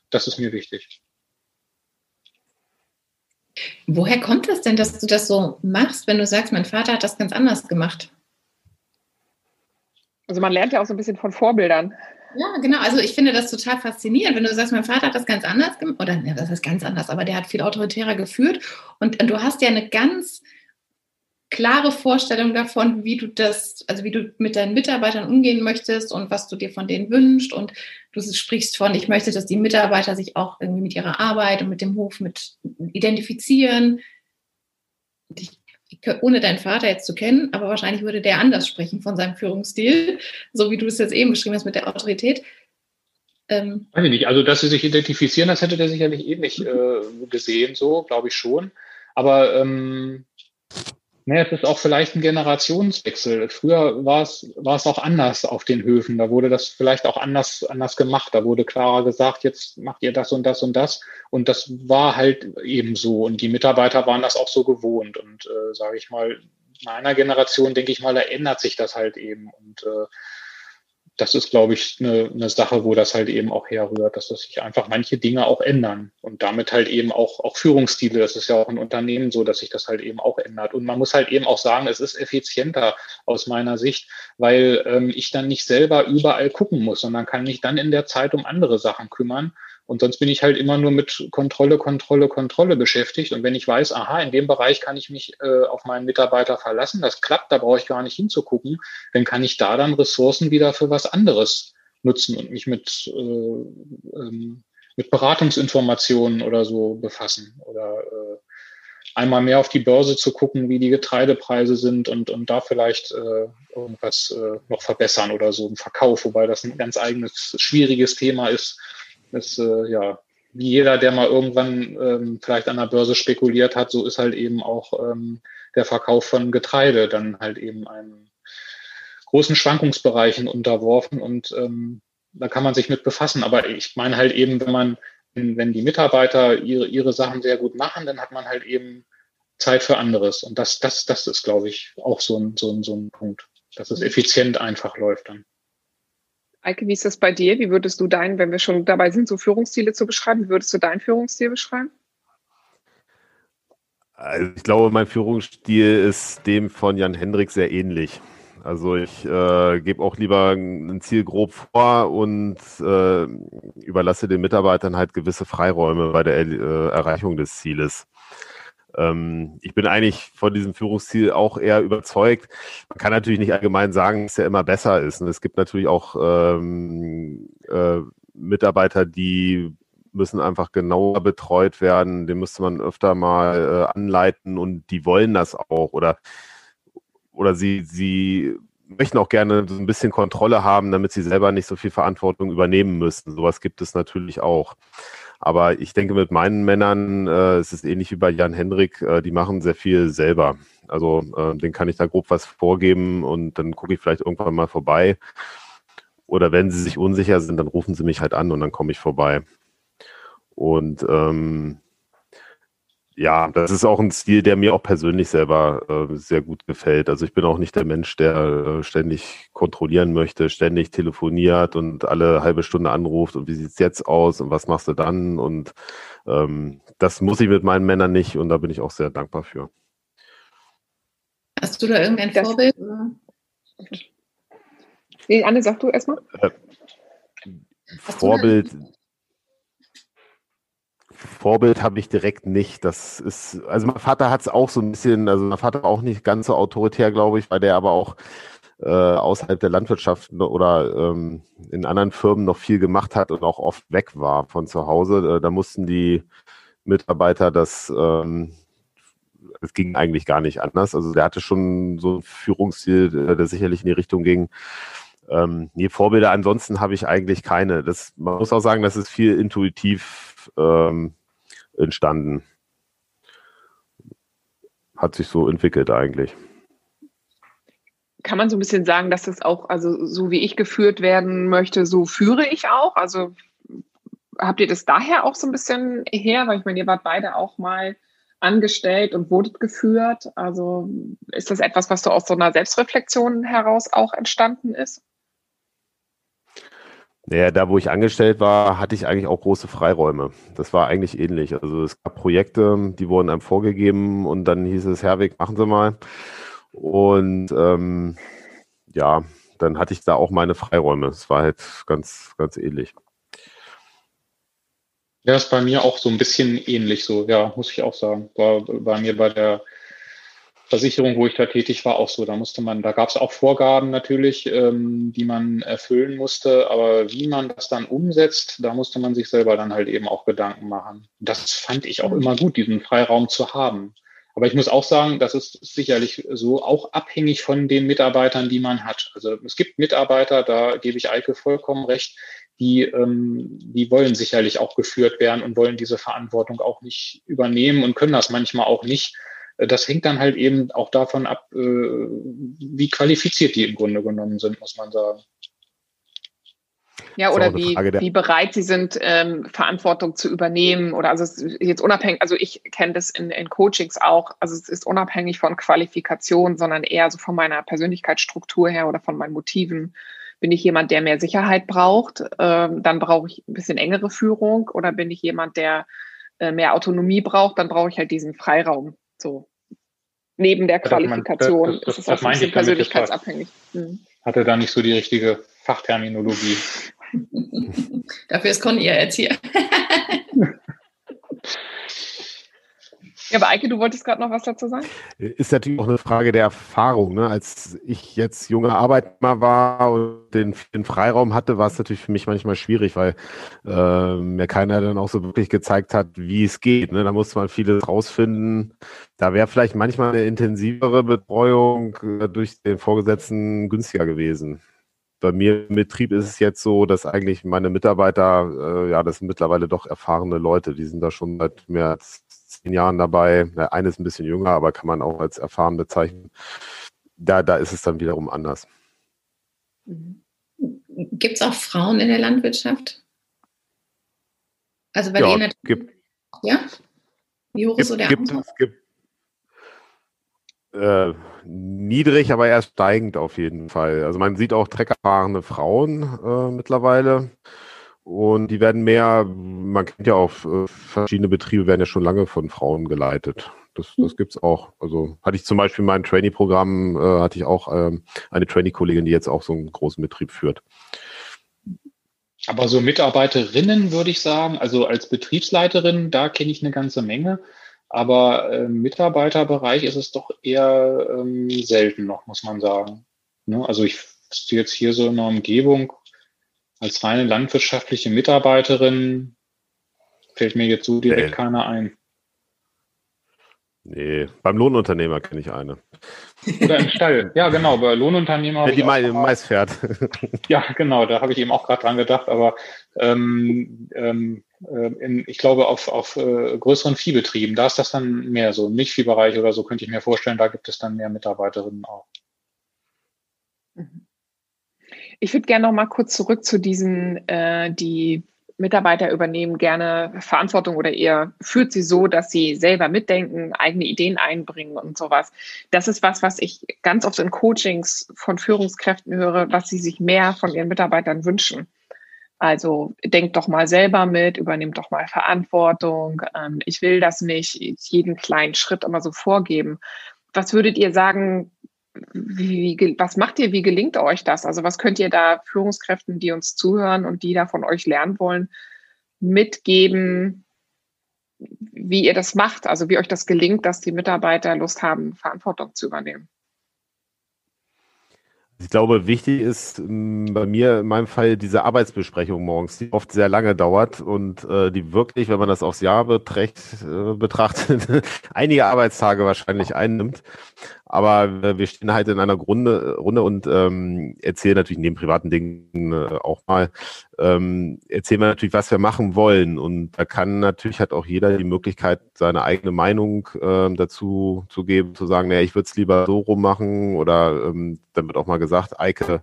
das ist mir wichtig. Woher kommt das denn, dass du das so machst, wenn du sagst, mein Vater hat das ganz anders gemacht? Also man lernt ja auch so ein bisschen von Vorbildern. Ja, genau. Also ich finde das total faszinierend, wenn du sagst, mein Vater hat das ganz anders gemacht, oder ne, das ist ganz anders, aber der hat viel autoritärer geführt und, und du hast ja eine ganz klare Vorstellung davon, wie du das, also wie du mit deinen Mitarbeitern umgehen möchtest und was du dir von denen wünschst. Und du sprichst von, ich möchte, dass die Mitarbeiter sich auch irgendwie mit ihrer Arbeit und mit dem Hof mit identifizieren. Ich, ohne deinen Vater jetzt zu kennen, aber wahrscheinlich würde der anders sprechen von seinem Führungsstil, so wie du es jetzt eben beschrieben hast mit der Autorität. Ähm, Weiß ich nicht. Also, dass sie sich identifizieren, das hätte der sicherlich ähnlich äh, gesehen, so glaube ich schon. Aber ähm, Nee, es ist auch vielleicht ein Generationswechsel. Früher war es, war es auch anders auf den Höfen. Da wurde das vielleicht auch anders, anders gemacht. Da wurde klarer gesagt, jetzt macht ihr das und das und das. Und das war halt eben so. Und die Mitarbeiter waren das auch so gewohnt. Und äh, sage ich mal, in einer Generation, denke ich mal, da ändert sich das halt eben. Und äh, das ist, glaube ich, eine, eine Sache, wo das halt eben auch herrührt, dass das sich einfach manche Dinge auch ändern und damit halt eben auch, auch Führungsstile. Das ist ja auch ein Unternehmen so, dass sich das halt eben auch ändert. Und man muss halt eben auch sagen, es ist effizienter aus meiner Sicht, weil ähm, ich dann nicht selber überall gucken muss, sondern kann mich dann in der Zeit um andere Sachen kümmern und sonst bin ich halt immer nur mit Kontrolle, Kontrolle, Kontrolle beschäftigt. Und wenn ich weiß, aha, in dem Bereich kann ich mich äh, auf meinen Mitarbeiter verlassen, das klappt, da brauche ich gar nicht hinzugucken, dann kann ich da dann Ressourcen wieder für was anderes nutzen und mich mit, äh, ähm, mit Beratungsinformationen oder so befassen oder äh, einmal mehr auf die Börse zu gucken, wie die Getreidepreise sind und, und da vielleicht äh, irgendwas äh, noch verbessern oder so im Verkauf, wobei das ein ganz eigenes, schwieriges Thema ist ist äh, ja wie jeder, der mal irgendwann ähm, vielleicht an der Börse spekuliert hat, so ist halt eben auch ähm, der Verkauf von Getreide dann halt eben einem großen Schwankungsbereichen unterworfen und ähm, da kann man sich mit befassen. Aber ich meine halt eben, wenn man, wenn die Mitarbeiter ihre, ihre Sachen sehr gut machen, dann hat man halt eben Zeit für anderes. Und das, das, das ist, glaube ich, auch so ein, so ein, so ein Punkt, dass es effizient einfach läuft dann. Eike, wie ist das bei dir? Wie würdest du deinen, wenn wir schon dabei sind, so Führungsstile zu beschreiben, wie würdest du deinen Führungsstil beschreiben? Also ich glaube, mein Führungsstil ist dem von Jan Hendrik sehr ähnlich. Also ich äh, gebe auch lieber ein Ziel grob vor und äh, überlasse den Mitarbeitern halt gewisse Freiräume bei der äh, Erreichung des Zieles. Ähm, ich bin eigentlich von diesem Führungsziel auch eher überzeugt. Man kann natürlich nicht allgemein sagen, dass er immer besser ist. Und es gibt natürlich auch ähm, äh, Mitarbeiter, die müssen einfach genauer betreut werden. Den müsste man öfter mal äh, anleiten und die wollen das auch. Oder, oder sie, sie möchten auch gerne so ein bisschen Kontrolle haben, damit sie selber nicht so viel Verantwortung übernehmen müssen. Sowas gibt es natürlich auch. Aber ich denke, mit meinen Männern äh, ist es ähnlich wie bei Jan Hendrik, äh, die machen sehr viel selber. Also äh, den kann ich da grob was vorgeben und dann gucke ich vielleicht irgendwann mal vorbei. Oder wenn sie sich unsicher sind, dann rufen sie mich halt an und dann komme ich vorbei. Und ähm, ja, das ist auch ein Stil, der mir auch persönlich selber äh, sehr gut gefällt. Also ich bin auch nicht der Mensch, der äh, ständig kontrollieren möchte, ständig telefoniert und alle halbe Stunde anruft und wie sieht's jetzt aus und was machst du dann? Und ähm, das muss ich mit meinen Männern nicht und da bin ich auch sehr dankbar für. Hast du da irgendein das, Vorbild? Nee, Anne, sag du erstmal. Äh, Vorbild. Vorbild habe ich direkt nicht. Das ist, also mein Vater hat es auch so ein bisschen, also mein Vater auch nicht ganz so autoritär, glaube ich, weil der aber auch äh, außerhalb der Landwirtschaft oder ähm, in anderen Firmen noch viel gemacht hat und auch oft weg war von zu Hause. Äh, da mussten die Mitarbeiter das, ähm, es ging eigentlich gar nicht anders. Also der hatte schon so ein Führungsstil, der sicherlich in die Richtung ging. Ähm, nee, Vorbilder ansonsten habe ich eigentlich keine. Das, man muss auch sagen, das ist viel intuitiv ähm, entstanden. Hat sich so entwickelt eigentlich. Kann man so ein bisschen sagen, dass das auch, also so wie ich geführt werden möchte, so führe ich auch? Also habt ihr das daher auch so ein bisschen her? Weil ich meine, ihr wart beide auch mal angestellt und wurdet geführt? Also ist das etwas, was so aus so einer Selbstreflexion heraus auch entstanden ist? Naja, da wo ich angestellt war, hatte ich eigentlich auch große Freiräume. Das war eigentlich ähnlich. Also es gab Projekte, die wurden einem vorgegeben und dann hieß es, Herwig, machen Sie mal. Und ähm, ja, dann hatte ich da auch meine Freiräume. Es war halt ganz, ganz ähnlich. Ja, ist bei mir auch so ein bisschen ähnlich so, ja, muss ich auch sagen. War bei mir bei der Versicherung, wo ich da tätig war, auch so. Da musste man, da gab es auch Vorgaben natürlich, ähm, die man erfüllen musste, aber wie man das dann umsetzt, da musste man sich selber dann halt eben auch Gedanken machen. Das fand ich auch mhm. immer gut, diesen Freiraum zu haben. Aber ich muss auch sagen, das ist sicherlich so auch abhängig von den Mitarbeitern, die man hat. Also es gibt Mitarbeiter, da gebe ich Eike vollkommen recht, die, ähm, die wollen sicherlich auch geführt werden und wollen diese Verantwortung auch nicht übernehmen und können das manchmal auch nicht. Das hängt dann halt eben auch davon ab, äh, wie qualifiziert die im Grunde genommen sind, muss man sagen. Ja, oder wie, wie bereit sie sind, ähm, Verantwortung zu übernehmen. Oder also jetzt unabhängig, also ich kenne das in, in Coachings auch, also es ist unabhängig von Qualifikation, sondern eher so von meiner Persönlichkeitsstruktur her oder von meinen Motiven. Bin ich jemand, der mehr Sicherheit braucht, ähm, dann brauche ich ein bisschen engere Führung. Oder bin ich jemand, der äh, mehr Autonomie braucht, dann brauche ich halt diesen Freiraum. So neben der Qualifikation. Das, das, das, das, das ist ein bisschen persönlichkeitsabhängig. Hm. Hatte da nicht so die richtige Fachterminologie. Dafür ist Conny ja Erzieher. Ja, aber Eike, du wolltest gerade noch was dazu sagen? Ist natürlich auch eine Frage der Erfahrung. Ne? Als ich jetzt junger Arbeitnehmer war und den, den Freiraum hatte, war es natürlich für mich manchmal schwierig, weil äh, mir keiner dann auch so wirklich gezeigt hat, wie es geht. Ne? Da musste man vieles rausfinden. Da wäre vielleicht manchmal eine intensivere Betreuung äh, durch den Vorgesetzten günstiger gewesen bei mir im Betrieb ist es jetzt so, dass eigentlich meine Mitarbeiter, äh, ja, das sind mittlerweile doch erfahrene Leute, die sind da schon seit mehr als Jahren dabei. Der eine ist ein bisschen jünger, aber kann man auch als erfahren bezeichnen. Da, da ist es dann wiederum anders. Mhm. Gibt es auch Frauen in der Landwirtschaft? Also weil ja, ihr gibt, ja? Wie hoch gibt, ist so der gibt, Anteil? Es gibt äh, niedrig, aber eher steigend auf jeden Fall. Also man sieht auch treckerfahrene Frauen äh, mittlerweile. Und die werden mehr, man kennt ja auch, äh, verschiedene Betriebe werden ja schon lange von Frauen geleitet. Das, das hm. gibt's auch. Also hatte ich zum Beispiel in meinem Trainee-Programm, äh, hatte ich auch ähm, eine Trainee-Kollegin, die jetzt auch so einen großen Betrieb führt. Aber so Mitarbeiterinnen würde ich sagen, also als Betriebsleiterin, da kenne ich eine ganze Menge. Aber im Mitarbeiterbereich ist es doch eher ähm, selten noch, muss man sagen. Ne? Also ich stehe jetzt hier so in einer Umgebung, als reine landwirtschaftliche Mitarbeiterin fällt mir jetzt so direkt nee. keiner ein. Nee, beim Lohnunternehmer kenne ich eine. Oder im Stall. Ja, genau, bei Lohnunternehmer. Ja, die Ma Mais fährt. Ja, genau, da habe ich eben auch gerade dran gedacht, aber ähm, ähm, äh, in, ich glaube, auf, auf äh, größeren Viehbetrieben, da ist das dann mehr so. Im Milchviehbereich oder so könnte ich mir vorstellen, da gibt es dann mehr Mitarbeiterinnen auch. Mhm. Ich würde gerne noch mal kurz zurück zu diesen, äh, die Mitarbeiter übernehmen gerne Verantwortung oder eher führt sie so, dass sie selber mitdenken, eigene Ideen einbringen und sowas. Das ist was, was ich ganz oft in Coachings von Führungskräften höre, was sie sich mehr von ihren Mitarbeitern wünschen. Also denkt doch mal selber mit, übernehmt doch mal Verantwortung. Ähm, ich will das nicht jeden kleinen Schritt immer so vorgeben. Was würdet ihr sagen, wie, wie, was macht ihr, wie gelingt euch das? Also was könnt ihr da Führungskräften, die uns zuhören und die da von euch lernen wollen, mitgeben, wie ihr das macht? Also wie euch das gelingt, dass die Mitarbeiter Lust haben, Verantwortung zu übernehmen? Ich glaube, wichtig ist ähm, bei mir in meinem Fall diese Arbeitsbesprechung morgens, die oft sehr lange dauert und äh, die wirklich, wenn man das aufs Jahr beträgt, äh, betrachtet, einige Arbeitstage wahrscheinlich einnimmt. Aber wir stehen halt in einer Runde, Runde und ähm, erzählen natürlich neben privaten Dingen äh, auch mal, ähm, erzählen wir natürlich, was wir machen wollen. Und da kann natürlich hat auch jeder die Möglichkeit, seine eigene Meinung äh, dazu zu geben, zu sagen, naja, ich würde es lieber so rummachen oder ähm, dann wird auch mal gesagt, Eike,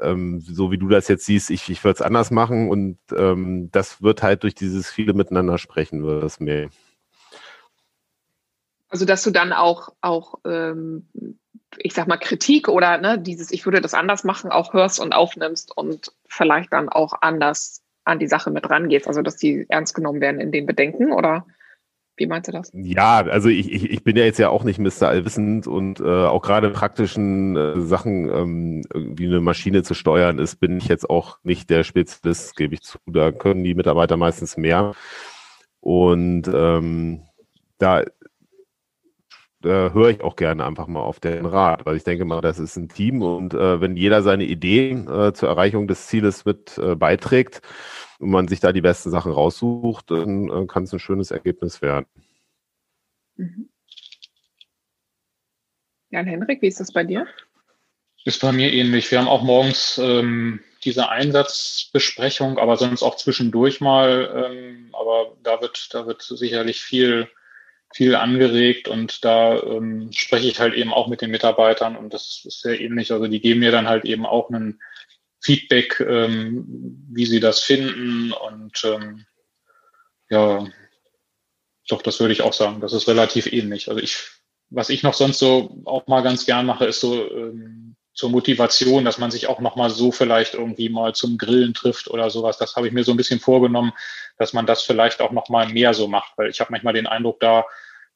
ähm, so wie du das jetzt siehst, ich, ich würde es anders machen. Und ähm, das wird halt durch dieses viele Miteinander sprechen, wird das mehr. Also dass du dann auch, auch ähm, ich sag mal, Kritik oder ne, dieses, ich würde das anders machen, auch hörst und aufnimmst und vielleicht dann auch anders an die Sache mit rangehst. Also dass die ernst genommen werden in den Bedenken oder wie meinst du das? Ja, also ich, ich, ich bin ja jetzt ja auch nicht Mr. Allwissend und äh, auch gerade praktischen äh, Sachen, ähm, wie eine Maschine zu steuern ist, bin ich jetzt auch nicht der Spezialist, gebe ich zu. Da können die Mitarbeiter meistens mehr. Und ähm, da da höre ich auch gerne einfach mal auf den Rat, weil ich denke mal, das ist ein Team und äh, wenn jeder seine Ideen äh, zur Erreichung des Zieles mit äh, beiträgt und man sich da die besten Sachen raussucht, dann äh, kann es ein schönes Ergebnis werden. Mhm. Jan Henrik, wie ist das bei dir? Ist bei mir ähnlich. Wir haben auch morgens ähm, diese Einsatzbesprechung, aber sonst auch zwischendurch mal. Ähm, aber da wird, da wird sicherlich viel viel angeregt und da ähm, spreche ich halt eben auch mit den Mitarbeitern und das ist sehr ähnlich. Also die geben mir dann halt eben auch einen Feedback, ähm, wie sie das finden und ähm, ja, doch, das würde ich auch sagen. Das ist relativ ähnlich. Also ich, was ich noch sonst so auch mal ganz gern mache, ist so ähm, zur Motivation, dass man sich auch noch mal so vielleicht irgendwie mal zum Grillen trifft oder sowas. Das habe ich mir so ein bisschen vorgenommen, dass man das vielleicht auch noch mal mehr so macht, weil ich habe manchmal den Eindruck, da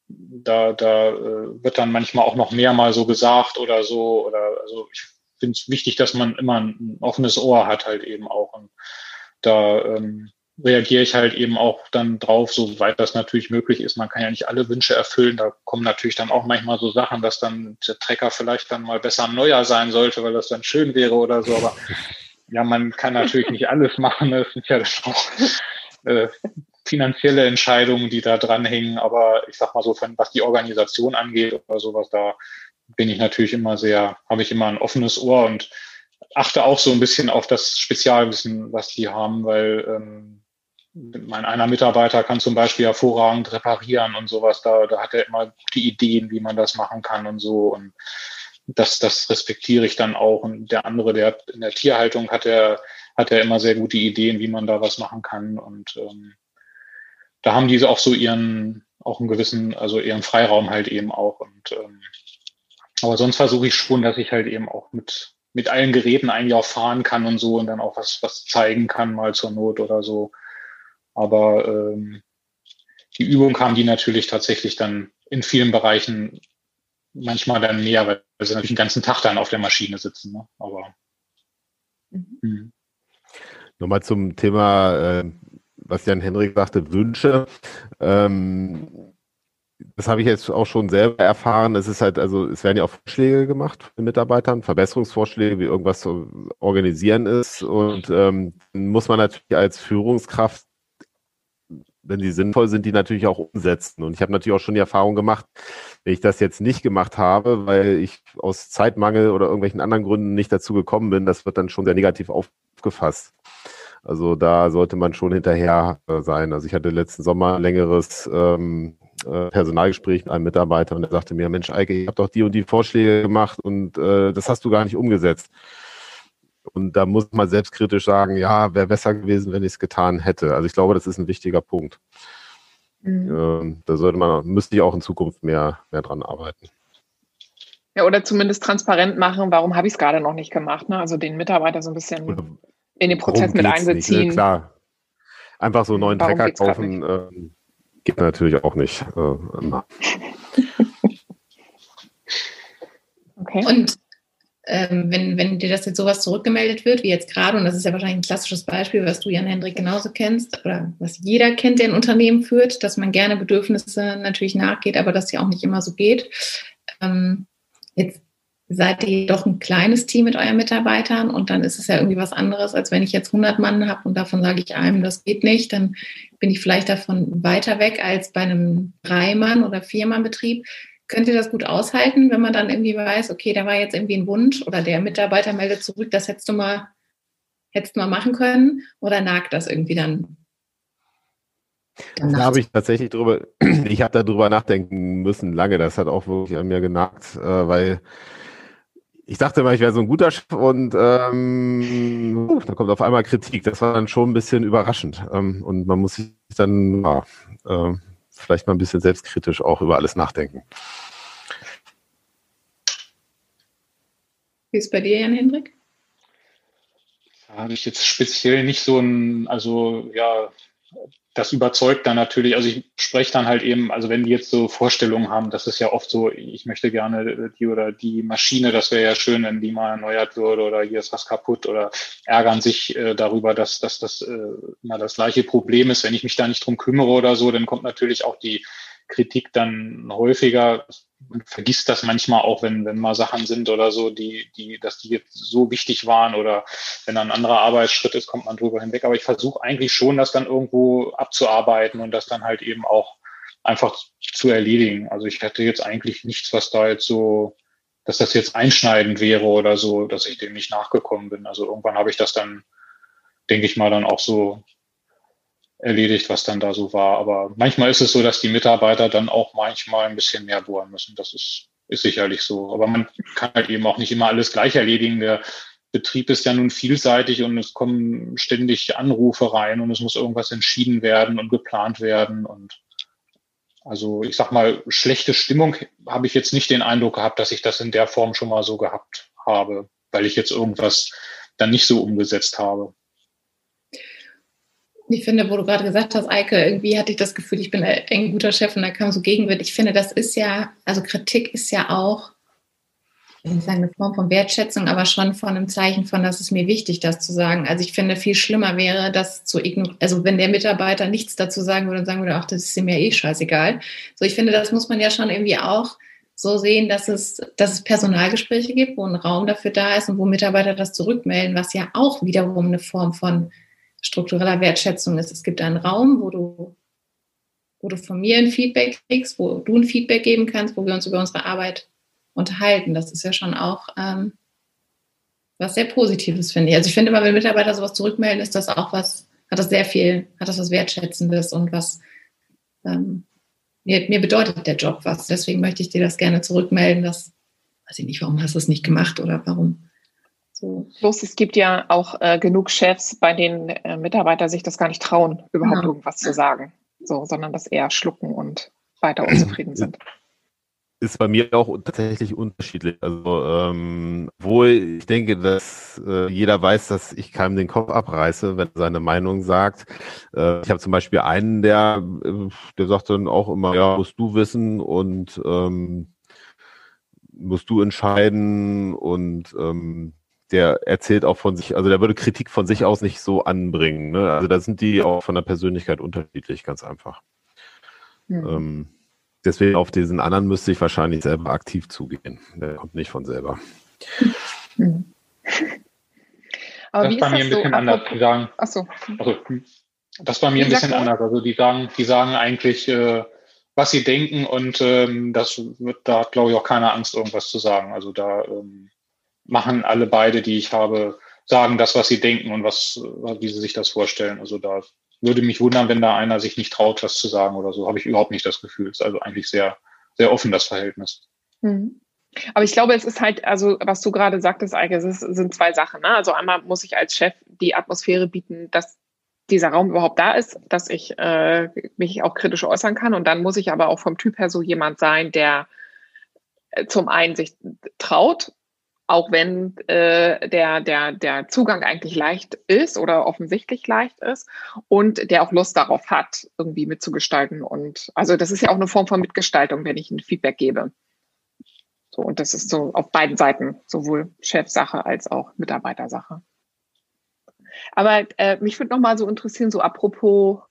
da da äh, wird dann manchmal auch noch mehr mal so gesagt oder so. Oder also ich finde es wichtig, dass man immer ein offenes Ohr hat halt eben auch. Und da ähm, reagiere ich halt eben auch dann drauf, soweit das natürlich möglich ist. Man kann ja nicht alle Wünsche erfüllen. Da kommen natürlich dann auch manchmal so Sachen, dass dann der Trecker vielleicht dann mal besser neuer sein sollte, weil das dann schön wäre oder so. Aber ja, man kann natürlich nicht alles machen. Das sind ja auch äh, finanzielle Entscheidungen, die da dranhängen. Aber ich sag mal so, was die Organisation angeht oder sowas, da bin ich natürlich immer sehr, habe ich immer ein offenes Ohr und achte auch so ein bisschen auf das Spezialwissen, was die haben, weil ähm, mein einer Mitarbeiter kann zum Beispiel hervorragend reparieren und sowas. Da, da hat er immer gute Ideen, wie man das machen kann und so. Und das, das respektiere ich dann auch. Und der andere, der in der Tierhaltung hat er, hat er immer sehr gute Ideen, wie man da was machen kann. Und ähm, da haben diese auch so ihren, auch einen gewissen, also ihren Freiraum halt eben auch. Und ähm, aber sonst versuche ich schon, dass ich halt eben auch mit, mit allen Geräten eigentlich auch fahren kann und so und dann auch was, was zeigen kann, mal zur Not oder so. Aber ähm, die Übung haben die natürlich tatsächlich dann in vielen Bereichen manchmal dann mehr, weil sie natürlich den ganzen Tag dann auf der Maschine sitzen. Ne? Aber mhm. Hm. nochmal zum Thema, äh, was Jan Henrik sagte, Wünsche. Ähm, das habe ich jetzt auch schon selber erfahren. Es ist halt, also es werden ja auch Vorschläge gemacht von Mitarbeitern, Verbesserungsvorschläge, wie irgendwas zu organisieren ist. Und ähm, muss man natürlich als Führungskraft wenn die sinnvoll sind, die natürlich auch umsetzen. Und ich habe natürlich auch schon die Erfahrung gemacht, wenn ich das jetzt nicht gemacht habe, weil ich aus Zeitmangel oder irgendwelchen anderen Gründen nicht dazu gekommen bin, das wird dann schon sehr negativ aufgefasst. Also da sollte man schon hinterher äh, sein. Also ich hatte letzten Sommer ein längeres ähm, äh, Personalgespräch mit einem Mitarbeiter und der sagte mir, Mensch, Eike, ich habe doch die und die Vorschläge gemacht und äh, das hast du gar nicht umgesetzt. Und da muss man selbstkritisch sagen, ja, wäre besser gewesen, wenn ich es getan hätte. Also ich glaube, das ist ein wichtiger Punkt. Mhm. Ähm, da sollte man, müsste ich auch in Zukunft mehr, mehr dran arbeiten. Ja, oder zumindest transparent machen, warum habe ich es gerade noch nicht gemacht. Ne? Also den Mitarbeiter so ein bisschen in den Prozess mit einbeziehen. Nicht, ne? Klar. Einfach so einen neuen Trecker kaufen äh, geht natürlich auch nicht. Äh, okay. Und ähm, wenn, wenn dir das jetzt sowas zurückgemeldet wird, wie jetzt gerade, und das ist ja wahrscheinlich ein klassisches Beispiel, was du, Jan Hendrik, genauso kennst, oder was jeder kennt, der ein Unternehmen führt, dass man gerne Bedürfnisse natürlich nachgeht, aber das ja auch nicht immer so geht. Ähm, jetzt seid ihr doch ein kleines Team mit euren Mitarbeitern und dann ist es ja irgendwie was anderes, als wenn ich jetzt 100 Mann habe und davon sage ich einem, das geht nicht, dann bin ich vielleicht davon weiter weg als bei einem Drei-Mann- oder Vier-Mann-Betrieb Könnt ihr das gut aushalten, wenn man dann irgendwie weiß, okay, da war jetzt irgendwie ein Wunsch oder der Mitarbeiter meldet zurück, das hättest du mal, hättest du mal machen können oder nagt das irgendwie dann? Da habe ich tatsächlich drüber, ich habe darüber nachdenken müssen lange. Das hat auch wirklich an mir genagt, äh, weil ich dachte immer, ich wäre so ein guter Chef und ähm, uh, da kommt auf einmal Kritik. Das war dann schon ein bisschen überraschend. Ähm, und man muss sich dann ja, äh, vielleicht mal ein bisschen selbstkritisch auch über alles nachdenken. Wie ist es bei dir, Jan Hendrik? Da habe ich jetzt speziell nicht so ein, also ja, das überzeugt dann natürlich, also ich spreche dann halt eben, also wenn die jetzt so Vorstellungen haben, das ist ja oft so, ich möchte gerne die oder die Maschine, das wäre ja schön, wenn die mal erneuert würde oder hier ist was kaputt oder ärgern sich äh, darüber, dass, dass das äh, mal das gleiche Problem ist. Wenn ich mich da nicht drum kümmere oder so, dann kommt natürlich auch die Kritik dann häufiger man vergisst das manchmal auch, wenn, wenn mal Sachen sind oder so, die, die, dass die jetzt so wichtig waren oder wenn ein anderer Arbeitsschritt ist, kommt man drüber hinweg. Aber ich versuche eigentlich schon, das dann irgendwo abzuarbeiten und das dann halt eben auch einfach zu erledigen. Also ich hätte jetzt eigentlich nichts, was da jetzt so, dass das jetzt einschneidend wäre oder so, dass ich dem nicht nachgekommen bin. Also irgendwann habe ich das dann, denke ich mal, dann auch so erledigt, was dann da so war. Aber manchmal ist es so, dass die Mitarbeiter dann auch manchmal ein bisschen mehr bohren müssen. Das ist, ist sicherlich so. Aber man kann halt eben auch nicht immer alles gleich erledigen. Der Betrieb ist ja nun vielseitig und es kommen ständig Anrufe rein und es muss irgendwas entschieden werden und geplant werden. Und also ich sag mal, schlechte Stimmung habe ich jetzt nicht den Eindruck gehabt, dass ich das in der Form schon mal so gehabt habe, weil ich jetzt irgendwas dann nicht so umgesetzt habe. Ich finde, wo du gerade gesagt hast, Eike, irgendwie hatte ich das Gefühl, ich bin ein guter Chef und da kam so Gegenwind. Ich finde, das ist ja, also Kritik ist ja auch, ich will nicht sagen, eine Form von Wertschätzung, aber schon von einem Zeichen von, dass es mir wichtig, das zu sagen. Also ich finde, viel schlimmer wäre, das zu ignorieren. Also wenn der Mitarbeiter nichts dazu sagen würde und sagen würde, ach, das ist mir eh scheißegal. So, ich finde, das muss man ja schon irgendwie auch so sehen, dass es, dass es Personalgespräche gibt, wo ein Raum dafür da ist und wo Mitarbeiter das zurückmelden, was ja auch wiederum eine Form von struktureller Wertschätzung ist. Es gibt einen Raum, wo du, wo du von mir ein Feedback kriegst, wo du ein Feedback geben kannst, wo wir uns über unsere Arbeit unterhalten. Das ist ja schon auch ähm, was sehr Positives, finde ich. Also ich finde immer, wenn Mitarbeiter sowas zurückmelden, ist das auch was, hat das sehr viel, hat das was Wertschätzendes und was ähm, mir, mir bedeutet der Job was. Deswegen möchte ich dir das gerne zurückmelden, dass, weiß ich nicht, warum hast du es nicht gemacht oder warum so. Bloß es gibt ja auch äh, genug Chefs, bei denen äh, Mitarbeiter sich das gar nicht trauen, überhaupt ja. irgendwas zu sagen, so, sondern das eher schlucken und weiter unzufrieden sind. Ist bei mir auch tatsächlich unterschiedlich. Also, ähm, wo ich denke, dass äh, jeder weiß, dass ich keinem den Kopf abreiße, wenn er seine Meinung sagt. Äh, ich habe zum Beispiel einen, der, äh, der sagt dann auch immer, ja, musst du wissen und ähm, musst du entscheiden und ähm, der erzählt auch von sich, also der würde Kritik von sich aus nicht so anbringen. Ne? Also da sind die auch von der Persönlichkeit unterschiedlich, ganz einfach. Mhm. Ähm, deswegen auf diesen anderen müsste ich wahrscheinlich selber aktiv zugehen. Der kommt nicht von selber. Mhm. Aber das ist bei mir ein bisschen so? anders. Die sagen, Ach so. Also, das war mir ein bisschen anders. Also die sagen, die sagen eigentlich, äh, was sie denken und ähm, das wird, da hat, glaube ich, auch keine Angst, irgendwas zu sagen. Also da ähm, machen alle beide, die ich habe, sagen das, was sie denken und was, wie sie sich das vorstellen. Also da würde mich wundern, wenn da einer sich nicht traut, was zu sagen oder so. Habe ich überhaupt nicht das Gefühl. Es ist also eigentlich sehr, sehr offen, das Verhältnis. Mhm. Aber ich glaube, es ist halt, also was du gerade sagtest, Eike, es sind zwei Sachen. Ne? Also einmal muss ich als Chef die Atmosphäre bieten, dass dieser Raum überhaupt da ist, dass ich äh, mich auch kritisch äußern kann. Und dann muss ich aber auch vom Typ her so jemand sein, der äh, zum einen sich traut, auch wenn äh, der, der, der Zugang eigentlich leicht ist oder offensichtlich leicht ist und der auch Lust darauf hat, irgendwie mitzugestalten. Und also das ist ja auch eine Form von Mitgestaltung, wenn ich ein Feedback gebe. So, und das ist so auf beiden Seiten, sowohl Chefsache als auch Mitarbeitersache. Aber äh, mich würde noch mal so interessieren, so apropos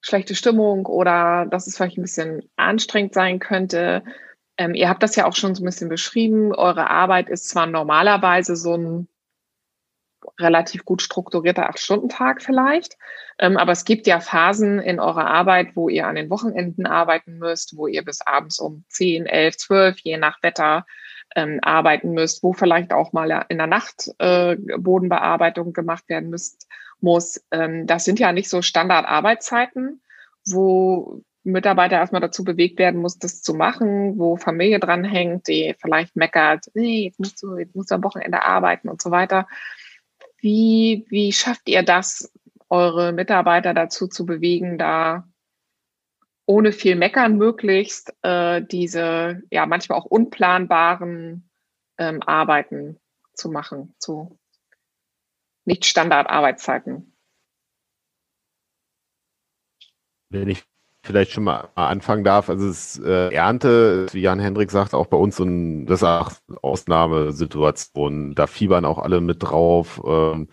schlechte Stimmung oder dass es vielleicht ein bisschen anstrengend sein könnte. Ähm, ihr habt das ja auch schon so ein bisschen beschrieben. Eure Arbeit ist zwar normalerweise so ein relativ gut strukturierter Acht-Stunden-Tag vielleicht, ähm, aber es gibt ja Phasen in eurer Arbeit, wo ihr an den Wochenenden arbeiten müsst, wo ihr bis abends um 10, 11, 12, je nach Wetter ähm, arbeiten müsst, wo vielleicht auch mal in der Nacht äh, Bodenbearbeitung gemacht werden müsst, muss. Ähm, das sind ja nicht so Standardarbeitszeiten, wo Mitarbeiter erstmal dazu bewegt werden muss, das zu machen, wo Familie dranhängt, die vielleicht meckert, nee, jetzt musst du, jetzt musst du am Wochenende arbeiten und so weiter. Wie, wie schafft ihr das, eure Mitarbeiter dazu zu bewegen, da ohne viel Meckern möglichst äh, diese ja manchmal auch unplanbaren ähm, Arbeiten zu machen, zu nicht Standardarbeitszeiten. Wenn ich vielleicht schon mal anfangen darf, also es äh, Ernte, wie Jan Hendrik sagt, auch bei uns so ein, das ist auch Ausnahmesituation. Da fiebern auch alle mit drauf. Ähm,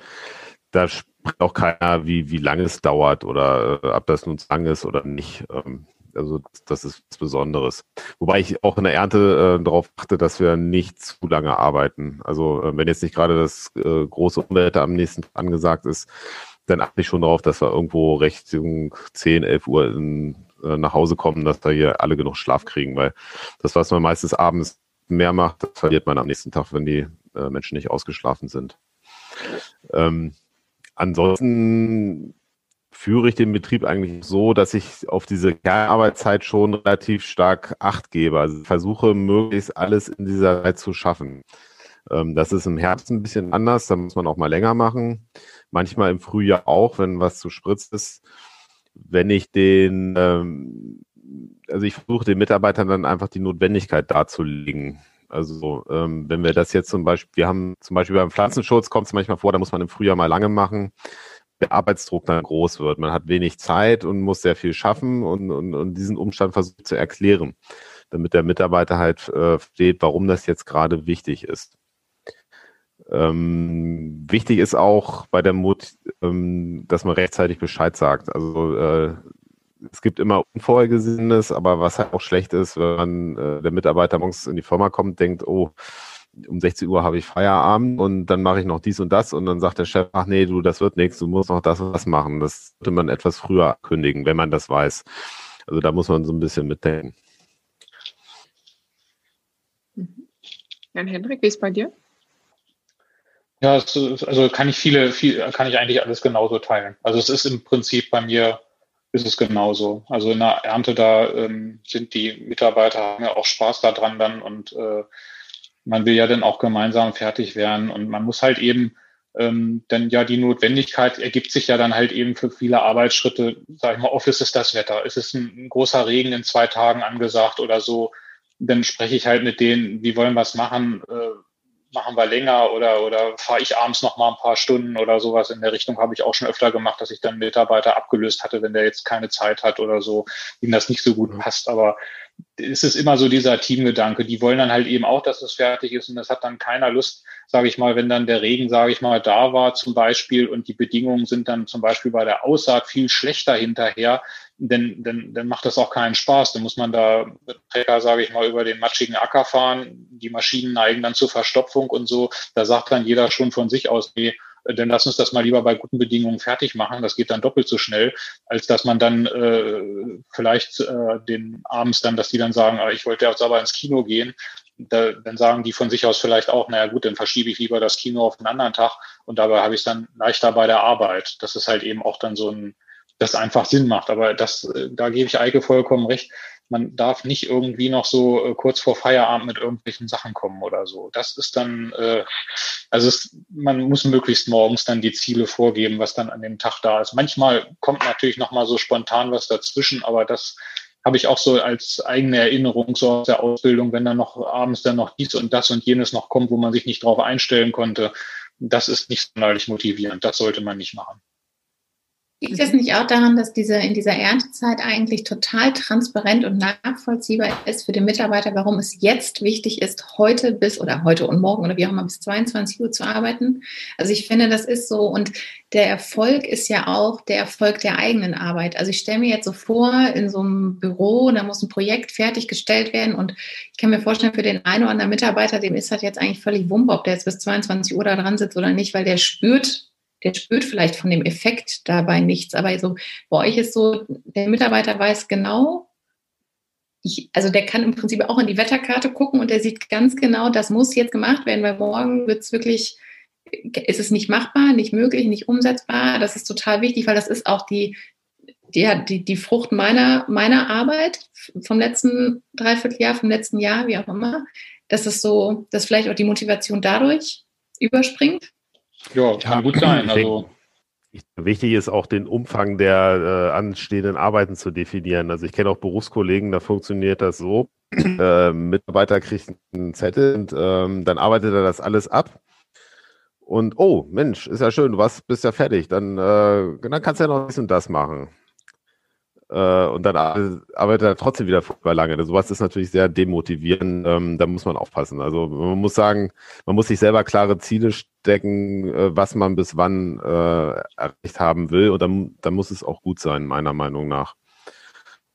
da spricht auch keiner, wie, wie lange es dauert oder äh, ob das nun zu lang ist oder nicht. Ähm, also das ist was Besonderes. Wobei ich auch in der Ernte äh, darauf achte, dass wir nicht zu lange arbeiten. Also äh, wenn jetzt nicht gerade das äh, große Umwelt am nächsten angesagt ist, dann achte ich schon darauf, dass wir irgendwo Richtung 10, 11 Uhr in, äh, nach Hause kommen, dass da hier alle genug Schlaf kriegen, weil das, was man meistens abends mehr macht, das verliert man am nächsten Tag, wenn die äh, Menschen nicht ausgeschlafen sind. Ähm, ansonsten führe ich den Betrieb eigentlich so, dass ich auf diese Kernarbeitszeit schon relativ stark Acht gebe. Also versuche möglichst alles in dieser Zeit zu schaffen. Ähm, das ist im Herbst ein bisschen anders, da muss man auch mal länger machen manchmal im Frühjahr auch, wenn was zu Spritz ist. Wenn ich den, ähm, also ich versuche den Mitarbeitern dann einfach die Notwendigkeit darzulegen. Also ähm, wenn wir das jetzt zum Beispiel, wir haben zum Beispiel beim Pflanzenschutz kommt es manchmal vor, da muss man im Frühjahr mal lange machen, der Arbeitsdruck dann groß wird. Man hat wenig Zeit und muss sehr viel schaffen und, und, und diesen Umstand versucht zu erklären, damit der Mitarbeiter halt äh, versteht, warum das jetzt gerade wichtig ist. Ähm, wichtig ist auch bei der Mut, ähm, dass man rechtzeitig Bescheid sagt. Also äh, es gibt immer Unvorhergesehenes, aber was halt auch schlecht ist, wenn äh, der Mitarbeiter morgens in die Firma kommt, denkt, oh, um 16 Uhr habe ich Feierabend und dann mache ich noch dies und das und dann sagt der Chef, ach nee, du, das wird nichts, du musst noch das und das machen. Das sollte man etwas früher kündigen, wenn man das weiß. Also da muss man so ein bisschen mitdenken. Mhm. Jan Hendrik, wie ist bei dir? Ja, also kann ich viele, viel, kann ich eigentlich alles genauso teilen. Also es ist im Prinzip bei mir ist es genauso. Also in der Ernte da ähm, sind die Mitarbeiter haben ja auch Spaß daran dann und äh, man will ja dann auch gemeinsam fertig werden und man muss halt eben ähm, denn ja die Notwendigkeit ergibt sich ja dann halt eben für viele Arbeitsschritte, sag ich mal, Office ist das Wetter, ist es ein, ein großer Regen in zwei Tagen angesagt oder so, dann spreche ich halt mit denen, wie wollen wir es machen, äh, machen wir länger oder, oder fahre ich abends noch mal ein paar Stunden oder sowas in der Richtung habe ich auch schon öfter gemacht, dass ich dann Mitarbeiter abgelöst hatte, wenn der jetzt keine Zeit hat oder so, ihm das nicht so gut passt. Aber es ist immer so dieser Teamgedanke. Die wollen dann halt eben auch, dass es fertig ist und das hat dann keiner Lust, sage ich mal, wenn dann der Regen, sage ich mal, da war zum Beispiel und die Bedingungen sind dann zum Beispiel bei der Aussaat viel schlechter hinterher, dann, dann, dann macht das auch keinen Spaß. Dann muss man da mit sage ich mal, über den matschigen Acker fahren. Die Maschinen neigen dann zur Verstopfung und so. Da sagt dann jeder schon von sich aus, nee, dann lass uns das mal lieber bei guten Bedingungen fertig machen. Das geht dann doppelt so schnell, als dass man dann äh, vielleicht äh, den abends dann, dass die dann sagen, ah, ich wollte jetzt aber ins Kino gehen. Da, dann sagen die von sich aus vielleicht auch, naja gut, dann verschiebe ich lieber das Kino auf einen anderen Tag und dabei habe ich es dann leichter bei der Arbeit. Das ist halt eben auch dann so ein, das einfach Sinn macht. Aber das, äh, da gebe ich Eike vollkommen recht. Man darf nicht irgendwie noch so äh, kurz vor Feierabend mit irgendwelchen Sachen kommen oder so. Das ist dann, äh, also es, man muss möglichst morgens dann die Ziele vorgeben, was dann an dem Tag da ist. Manchmal kommt natürlich noch mal so spontan was dazwischen, aber das habe ich auch so als eigene Erinnerung so aus der Ausbildung, wenn dann noch abends dann noch dies und das und jenes noch kommt, wo man sich nicht drauf einstellen konnte. Das ist nicht sonderlich motivierend. Das sollte man nicht machen. Liegt das nicht auch daran, dass diese in dieser Erntezeit eigentlich total transparent und nachvollziehbar ist für den Mitarbeiter, warum es jetzt wichtig ist, heute bis oder heute und morgen oder wie auch immer bis 22 Uhr zu arbeiten? Also ich finde, das ist so und der Erfolg ist ja auch der Erfolg der eigenen Arbeit. Also ich stelle mir jetzt so vor, in so einem Büro, da muss ein Projekt fertiggestellt werden und ich kann mir vorstellen, für den einen oder anderen Mitarbeiter, dem ist das jetzt eigentlich völlig wumpe, ob der jetzt bis 22 Uhr da dran sitzt oder nicht, weil der spürt, der spürt vielleicht von dem Effekt dabei nichts. Aber so bei euch ist so, der Mitarbeiter weiß genau, ich, also der kann im Prinzip auch in die Wetterkarte gucken und der sieht ganz genau, das muss jetzt gemacht werden, weil morgen wird es wirklich, ist es nicht machbar, nicht möglich, nicht umsetzbar. Das ist total wichtig, weil das ist auch die, die, die, die Frucht meiner, meiner Arbeit vom letzten Dreivierteljahr, vom letzten Jahr, wie auch immer. Das ist so, dass vielleicht auch die Motivation dadurch überspringt. Ja, kann gut sein. Also Wichtig ist auch den Umfang der äh, anstehenden Arbeiten zu definieren. Also ich kenne auch Berufskollegen, da funktioniert das so. Äh, Mitarbeiter kriegt einen Zettel und ähm, dann arbeitet er das alles ab. Und oh, Mensch, ist ja schön, du warst, bist ja fertig. Dann, äh, dann kannst du ja noch dies und das machen. Äh, und dann arbeitet er trotzdem wieder furchtbar lange. Sowas ist natürlich sehr demotivierend. Ähm, da muss man aufpassen. Also man muss sagen, man muss sich selber klare Ziele stecken, äh, was man bis wann äh, erreicht haben will. Und dann, dann muss es auch gut sein, meiner Meinung nach.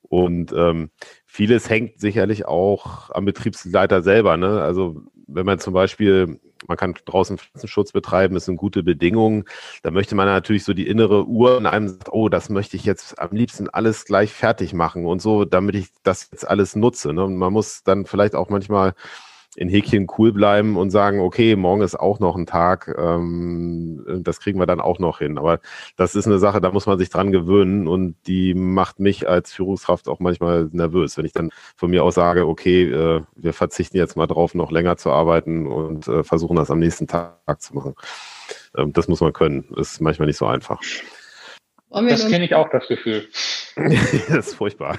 Und ähm, vieles hängt sicherlich auch am Betriebsleiter selber. Ne? Also wenn man zum Beispiel man kann draußen Pflanzenschutz betreiben, das sind gute Bedingungen. Da möchte man natürlich so die innere Uhr in einem sagt, oh, das möchte ich jetzt am liebsten alles gleich fertig machen und so, damit ich das jetzt alles nutze. Ne? Und man muss dann vielleicht auch manchmal in Häkchen cool bleiben und sagen, okay, morgen ist auch noch ein Tag, ähm, das kriegen wir dann auch noch hin. Aber das ist eine Sache, da muss man sich dran gewöhnen und die macht mich als Führungskraft auch manchmal nervös, wenn ich dann von mir aus sage, okay, äh, wir verzichten jetzt mal drauf, noch länger zu arbeiten und äh, versuchen das am nächsten Tag zu machen. Ähm, das muss man können. Ist manchmal nicht so einfach. Das kenne ich auch, das Gefühl. das ist furchtbar.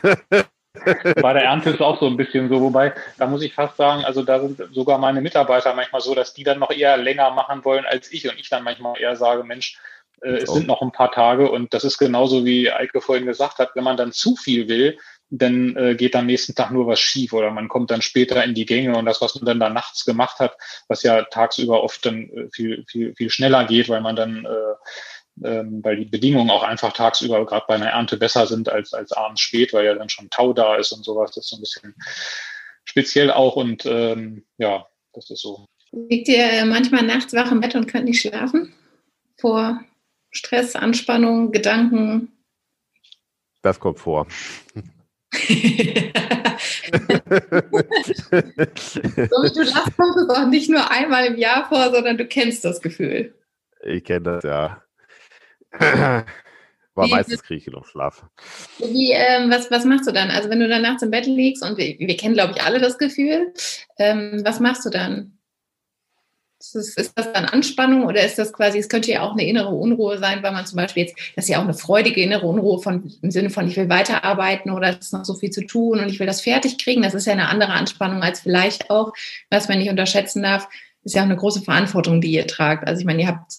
Bei der Ernte ist es auch so ein bisschen so, wobei, da muss ich fast sagen, also da sind sogar meine Mitarbeiter manchmal so, dass die dann noch eher länger machen wollen als ich und ich dann manchmal eher sage, Mensch, äh, es sind noch ein paar Tage und das ist genauso wie Eike vorhin gesagt hat, wenn man dann zu viel will, dann äh, geht am nächsten Tag nur was schief oder man kommt dann später in die Gänge und das, was man dann da nachts gemacht hat, was ja tagsüber oft dann äh, viel, viel, viel schneller geht, weil man dann äh, ähm, weil die Bedingungen auch einfach tagsüber gerade bei einer Ernte besser sind als, als abends spät, weil ja dann schon Tau da ist und sowas. Das ist so ein bisschen speziell auch und ähm, ja, das ist so. Liegt ihr manchmal nachts wach im Bett und könnt nicht schlafen? Vor Stress, Anspannung, Gedanken? Das kommt vor. so wie du lachst, kommt es auch nicht nur einmal im Jahr vor, sondern du kennst das Gefühl. Ich kenne das, ja. Aber wie, meistens kriege ich genug Schlaf. Wie, ähm, was, was machst du dann? Also wenn du dann nachts im Bett liegst und wir, wir kennen, glaube ich, alle das Gefühl, ähm, was machst du dann? Ist das, ist das, dann Anspannung oder ist das quasi, es könnte ja auch eine innere Unruhe sein, weil man zum Beispiel jetzt, das ist ja auch eine freudige innere Unruhe von, im Sinne von, ich will weiterarbeiten oder es ist noch so viel zu tun und ich will das fertig kriegen. Das ist ja eine andere Anspannung als vielleicht auch, was man nicht unterschätzen darf, ist ja auch eine große Verantwortung, die ihr tragt. Also ich meine, ihr habt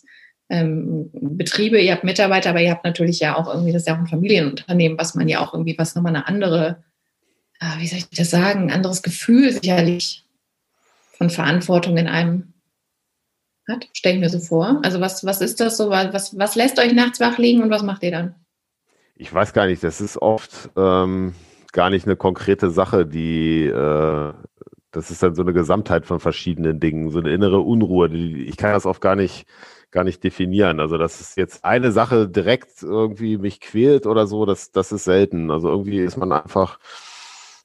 ähm, Betriebe, ihr habt Mitarbeiter, aber ihr habt natürlich ja auch irgendwie, das ist ja auch ein Familienunternehmen, was man ja auch irgendwie, was nochmal eine andere, äh, wie soll ich das sagen, ein anderes Gefühl sicherlich von Verantwortung in einem hat, stelle ich mir so vor. Also was, was ist das so, was, was lässt euch nachts wach liegen und was macht ihr dann? Ich weiß gar nicht, das ist oft ähm, gar nicht eine konkrete Sache, die äh, das ist dann so eine Gesamtheit von verschiedenen Dingen, so eine innere Unruhe. Die, ich kann das oft gar nicht gar nicht definieren. Also, dass es jetzt eine Sache direkt irgendwie mich quält oder so, das, das ist selten. Also irgendwie ist man einfach,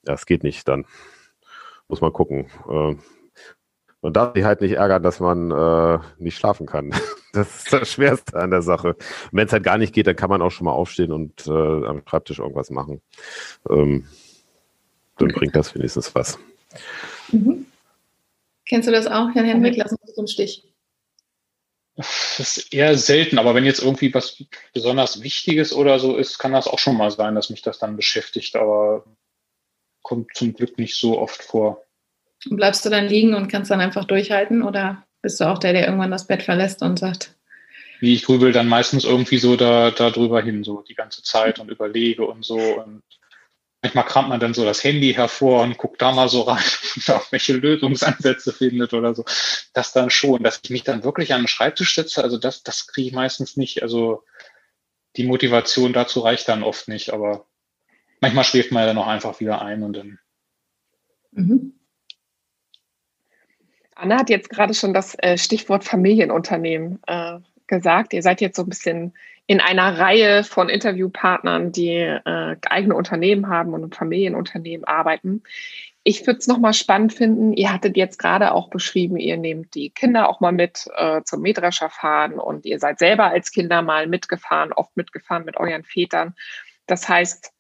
ja, es geht nicht dann. Muss man gucken. Äh, man darf sich halt nicht ärgern, dass man äh, nicht schlafen kann. Das ist das Schwerste an der Sache. Wenn es halt gar nicht geht, dann kann man auch schon mal aufstehen und äh, am Schreibtisch irgendwas machen. Ähm, dann bringt das wenigstens was. Mhm. Kennst du das auch, Jan Henrik? Lass uns im Stich. Das ist eher selten, aber wenn jetzt irgendwie was besonders Wichtiges oder so ist, kann das auch schon mal sein, dass mich das dann beschäftigt, aber kommt zum Glück nicht so oft vor. bleibst du dann liegen und kannst dann einfach durchhalten oder bist du auch der, der irgendwann das Bett verlässt und sagt? Wie ich grübel dann meistens irgendwie so da, da drüber hin, so die ganze Zeit und überlege und so und manchmal kramt man dann so das Handy hervor und guckt da mal so rein und auch welche Lösungsansätze findet oder so. Das dann schon, dass ich mich dann wirklich an den Schreibtisch setze, also das, das kriege ich meistens nicht. Also die Motivation dazu reicht dann oft nicht, aber manchmal schläft man ja dann auch einfach wieder ein und dann. Mhm. Anna hat jetzt gerade schon das äh, Stichwort Familienunternehmen äh, gesagt. Ihr seid jetzt so ein bisschen in einer Reihe von Interviewpartnern, die äh, eigene Unternehmen haben und Familienunternehmen arbeiten. Ich würde es nochmal spannend finden. Ihr hattet jetzt gerade auch beschrieben, ihr nehmt die Kinder auch mal mit äh, zum Mähdrescher fahren und ihr seid selber als Kinder mal mitgefahren, oft mitgefahren mit euren Vätern. Das heißt,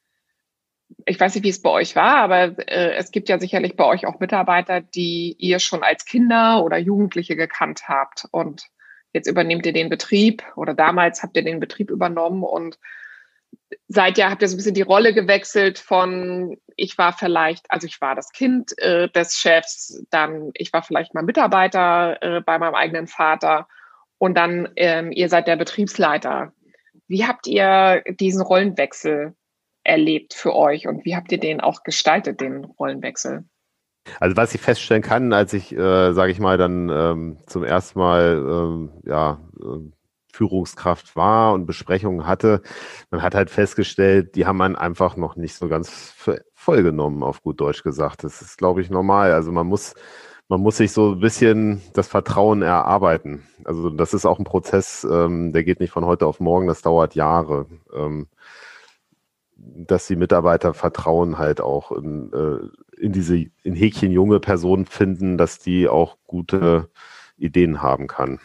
ich weiß nicht, wie es bei euch war, aber äh, es gibt ja sicherlich bei euch auch Mitarbeiter, die ihr schon als Kinder oder Jugendliche gekannt habt und jetzt übernehmt ihr den Betrieb oder damals habt ihr den Betrieb übernommen und seid ja, habt ihr so ein bisschen die Rolle gewechselt von, ich war vielleicht, also ich war das Kind äh, des Chefs, dann ich war vielleicht mal Mitarbeiter äh, bei meinem eigenen Vater und dann ähm, ihr seid der Betriebsleiter. Wie habt ihr diesen Rollenwechsel erlebt für euch und wie habt ihr den auch gestaltet, den Rollenwechsel? Also was ich feststellen kann, als ich, äh, sage ich mal, dann ähm, zum ersten Mal ähm, ja, äh, Führungskraft war und Besprechungen hatte, man hat halt festgestellt, die haben man einfach noch nicht so ganz vollgenommen, auf gut Deutsch gesagt. Das ist, glaube ich, normal. Also man muss, man muss sich so ein bisschen das Vertrauen erarbeiten. Also das ist auch ein Prozess, ähm, der geht nicht von heute auf morgen, das dauert Jahre. Ähm, dass die Mitarbeiter Vertrauen halt auch in, äh, in diese in Häkchen junge Personen finden, dass die auch gute Ideen haben kann.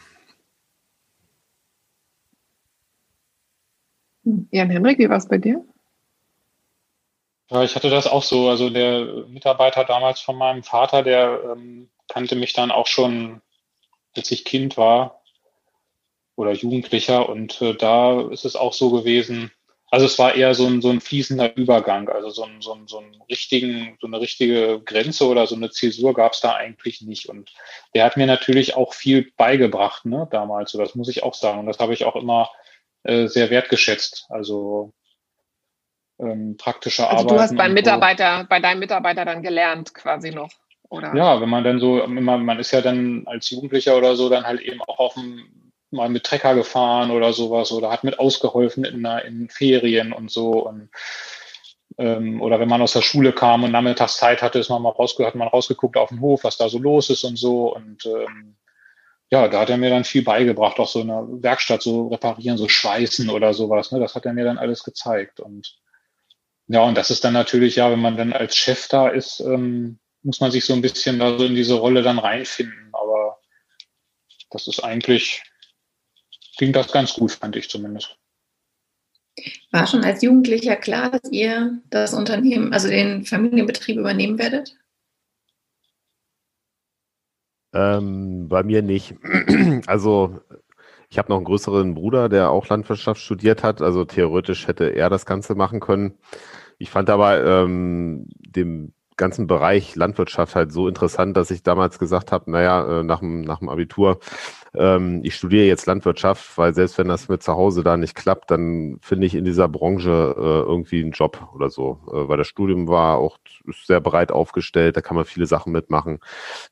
Jan Henrik, wie war es bei dir? Ja, ich hatte das auch so. Also der Mitarbeiter damals von meinem Vater, der ähm, kannte mich dann auch schon, als ich Kind war oder Jugendlicher. Und äh, da ist es auch so gewesen, also es war eher so ein, so ein fließender Übergang, also so, ein, so, ein, so, ein richtigen, so eine richtige Grenze oder so eine Zäsur gab es da eigentlich nicht. Und der hat mir natürlich auch viel beigebracht, ne, damals. So, das muss ich auch sagen. Und das habe ich auch immer äh, sehr wertgeschätzt. Also ähm, praktische also Arbeit. Du hast beim Mitarbeiter, so. bei deinem Mitarbeiter dann gelernt, quasi noch. Oder? Ja, wenn man dann so, man, man ist ja dann als Jugendlicher oder so dann halt eben auch auf dem mal mit Trecker gefahren oder sowas oder hat mit ausgeholfen in, in Ferien und so und ähm, oder wenn man aus der Schule kam und nachmittags Zeit hatte, ist man mal rausge hat man rausgeguckt auf den Hof, was da so los ist und so und ähm, ja, da hat er mir dann viel beigebracht, auch so in der Werkstatt so reparieren, so schweißen oder sowas, ne, das hat er mir dann alles gezeigt und ja, und das ist dann natürlich, ja, wenn man dann als Chef da ist, ähm, muss man sich so ein bisschen da so in diese Rolle dann reinfinden, aber das ist eigentlich, ging das ganz gut, fand ich zumindest. War schon als Jugendlicher klar, dass ihr das Unternehmen, also den Familienbetrieb übernehmen werdet? Ähm, bei mir nicht. Also ich habe noch einen größeren Bruder, der auch Landwirtschaft studiert hat. Also theoretisch hätte er das Ganze machen können. Ich fand aber ähm, dem ganzen Bereich Landwirtschaft halt so interessant, dass ich damals gesagt habe, naja, äh, nach dem, nach dem Abitur, ähm, ich studiere jetzt Landwirtschaft, weil selbst wenn das mit zu Hause da nicht klappt, dann finde ich in dieser Branche äh, irgendwie einen Job oder so. Äh, weil das Studium war auch sehr breit aufgestellt, da kann man viele Sachen mitmachen.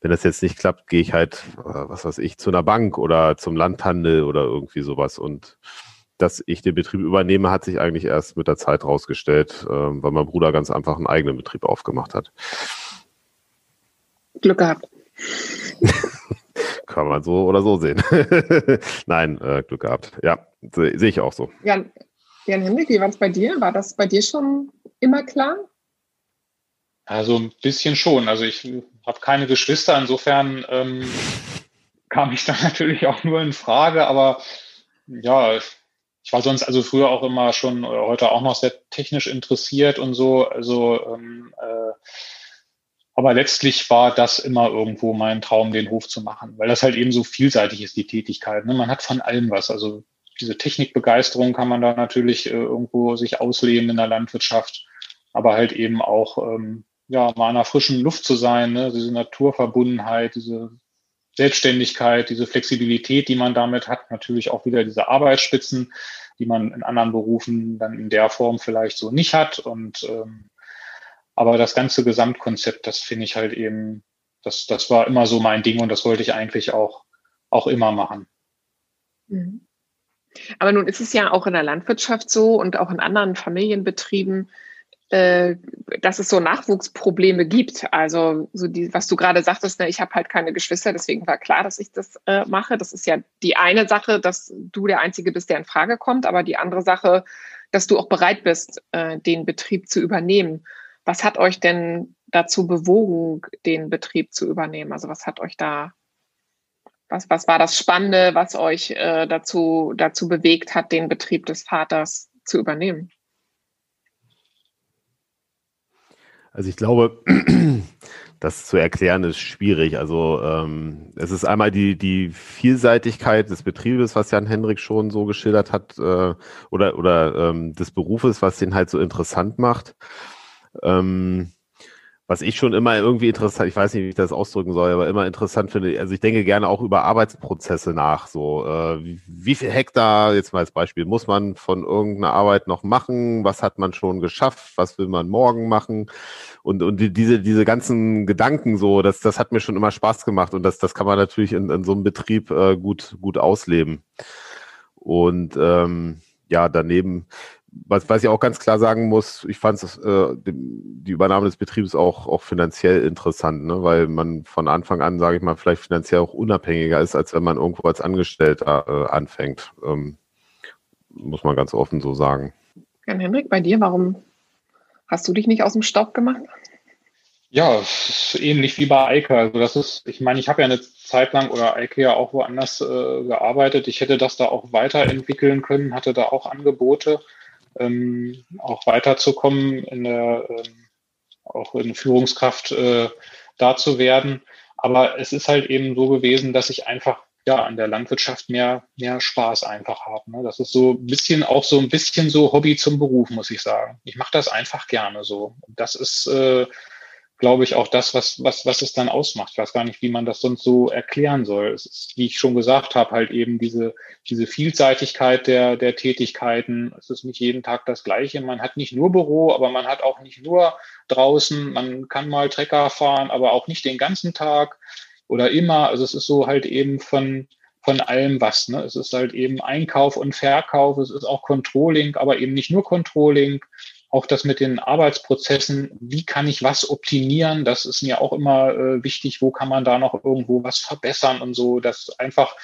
Wenn das jetzt nicht klappt, gehe ich halt, äh, was weiß ich, zu einer Bank oder zum Landhandel oder irgendwie sowas und dass ich den Betrieb übernehme, hat sich eigentlich erst mit der Zeit rausgestellt, äh, weil mein Bruder ganz einfach einen eigenen Betrieb aufgemacht hat. Glück gehabt. Kann man so oder so sehen. Nein, äh, Glück gehabt. Ja, sehe seh ich auch so. Jan, Jan Henrik, wie war es bei dir? War das bei dir schon immer klar? Also ein bisschen schon. Also ich habe keine Geschwister, insofern ähm, kam ich da natürlich auch nur in Frage, aber ja, ich war sonst also früher auch immer schon oder heute auch noch sehr technisch interessiert und so. Also ähm, äh, aber letztlich war das immer irgendwo mein Traum, den Hof zu machen, weil das halt eben so vielseitig ist, die Tätigkeit. Ne? Man hat von allem was. Also diese Technikbegeisterung kann man da natürlich äh, irgendwo sich ausleben in der Landwirtschaft, aber halt eben auch ähm, ja mal in der frischen Luft zu sein, ne? diese Naturverbundenheit, diese Selbstständigkeit, diese Flexibilität, die man damit hat, natürlich auch wieder diese Arbeitsspitzen, die man in anderen Berufen dann in der Form vielleicht so nicht hat. Und ähm, aber das ganze Gesamtkonzept, das finde ich halt eben, das, das war immer so mein Ding und das wollte ich eigentlich auch, auch immer machen. Mhm. Aber nun ist es ja auch in der Landwirtschaft so und auch in anderen Familienbetrieben, äh, dass es so Nachwuchsprobleme gibt. Also so die, was du gerade sagtest, ne, ich habe halt keine Geschwister, deswegen war klar, dass ich das äh, mache. Das ist ja die eine Sache, dass du der Einzige bist, der in Frage kommt, aber die andere Sache, dass du auch bereit bist, äh, den Betrieb zu übernehmen. Was hat euch denn dazu bewogen, den Betrieb zu übernehmen? Also was hat euch da, was, was war das Spannende, was euch äh, dazu, dazu bewegt hat, den Betrieb des Vaters zu übernehmen? Also ich glaube, das zu erklären ist schwierig. Also ähm, es ist einmal die, die Vielseitigkeit des Betriebes, was Jan Hendrik schon so geschildert hat, äh, oder, oder ähm, des Berufes, was den halt so interessant macht. Ähm, was ich schon immer irgendwie interessant, ich weiß nicht, wie ich das ausdrücken soll, aber immer interessant finde, also ich denke gerne auch über Arbeitsprozesse nach. So, äh, wie, wie viel Hektar, jetzt mal als Beispiel, muss man von irgendeiner Arbeit noch machen? Was hat man schon geschafft? Was will man morgen machen? Und, und die, diese, diese ganzen Gedanken so, das, das hat mir schon immer Spaß gemacht und das, das kann man natürlich in, in so einem Betrieb äh, gut, gut ausleben. Und ähm, ja, daneben was, was ich auch ganz klar sagen muss, ich fand äh, die Übernahme des Betriebs auch, auch finanziell interessant, ne? weil man von Anfang an, sage ich mal, vielleicht finanziell auch unabhängiger ist, als wenn man irgendwo als Angestellter äh, anfängt. Ähm, muss man ganz offen so sagen. Jan Henrik, bei dir, warum hast du dich nicht aus dem Staub gemacht? Ja, ähnlich wie bei Eike. Also das ist, ich meine, ich habe ja eine Zeit lang oder Eike ja auch woanders äh, gearbeitet. Ich hätte das da auch weiterentwickeln können, hatte da auch Angebote ähm, auch weiterzukommen, in der, ähm, auch in Führungskraft äh, da zu werden. Aber es ist halt eben so gewesen, dass ich einfach ja an der Landwirtschaft mehr, mehr Spaß einfach habe. Ne? Das ist so ein bisschen auch so ein bisschen so Hobby zum Beruf, muss ich sagen. Ich mache das einfach gerne so. Das ist äh, glaube ich, auch das, was, was, was es dann ausmacht. Ich weiß gar nicht, wie man das sonst so erklären soll. Es ist, wie ich schon gesagt habe, halt eben diese, diese Vielseitigkeit der, der Tätigkeiten. Es ist nicht jeden Tag das Gleiche. Man hat nicht nur Büro, aber man hat auch nicht nur draußen. Man kann mal Trecker fahren, aber auch nicht den ganzen Tag oder immer. Also es ist so halt eben von, von allem was. Ne? Es ist halt eben Einkauf und Verkauf, es ist auch Controlling, aber eben nicht nur Controlling auch das mit den Arbeitsprozessen, wie kann ich was optimieren, das ist mir auch immer äh, wichtig, wo kann man da noch irgendwo was verbessern und so, dass einfach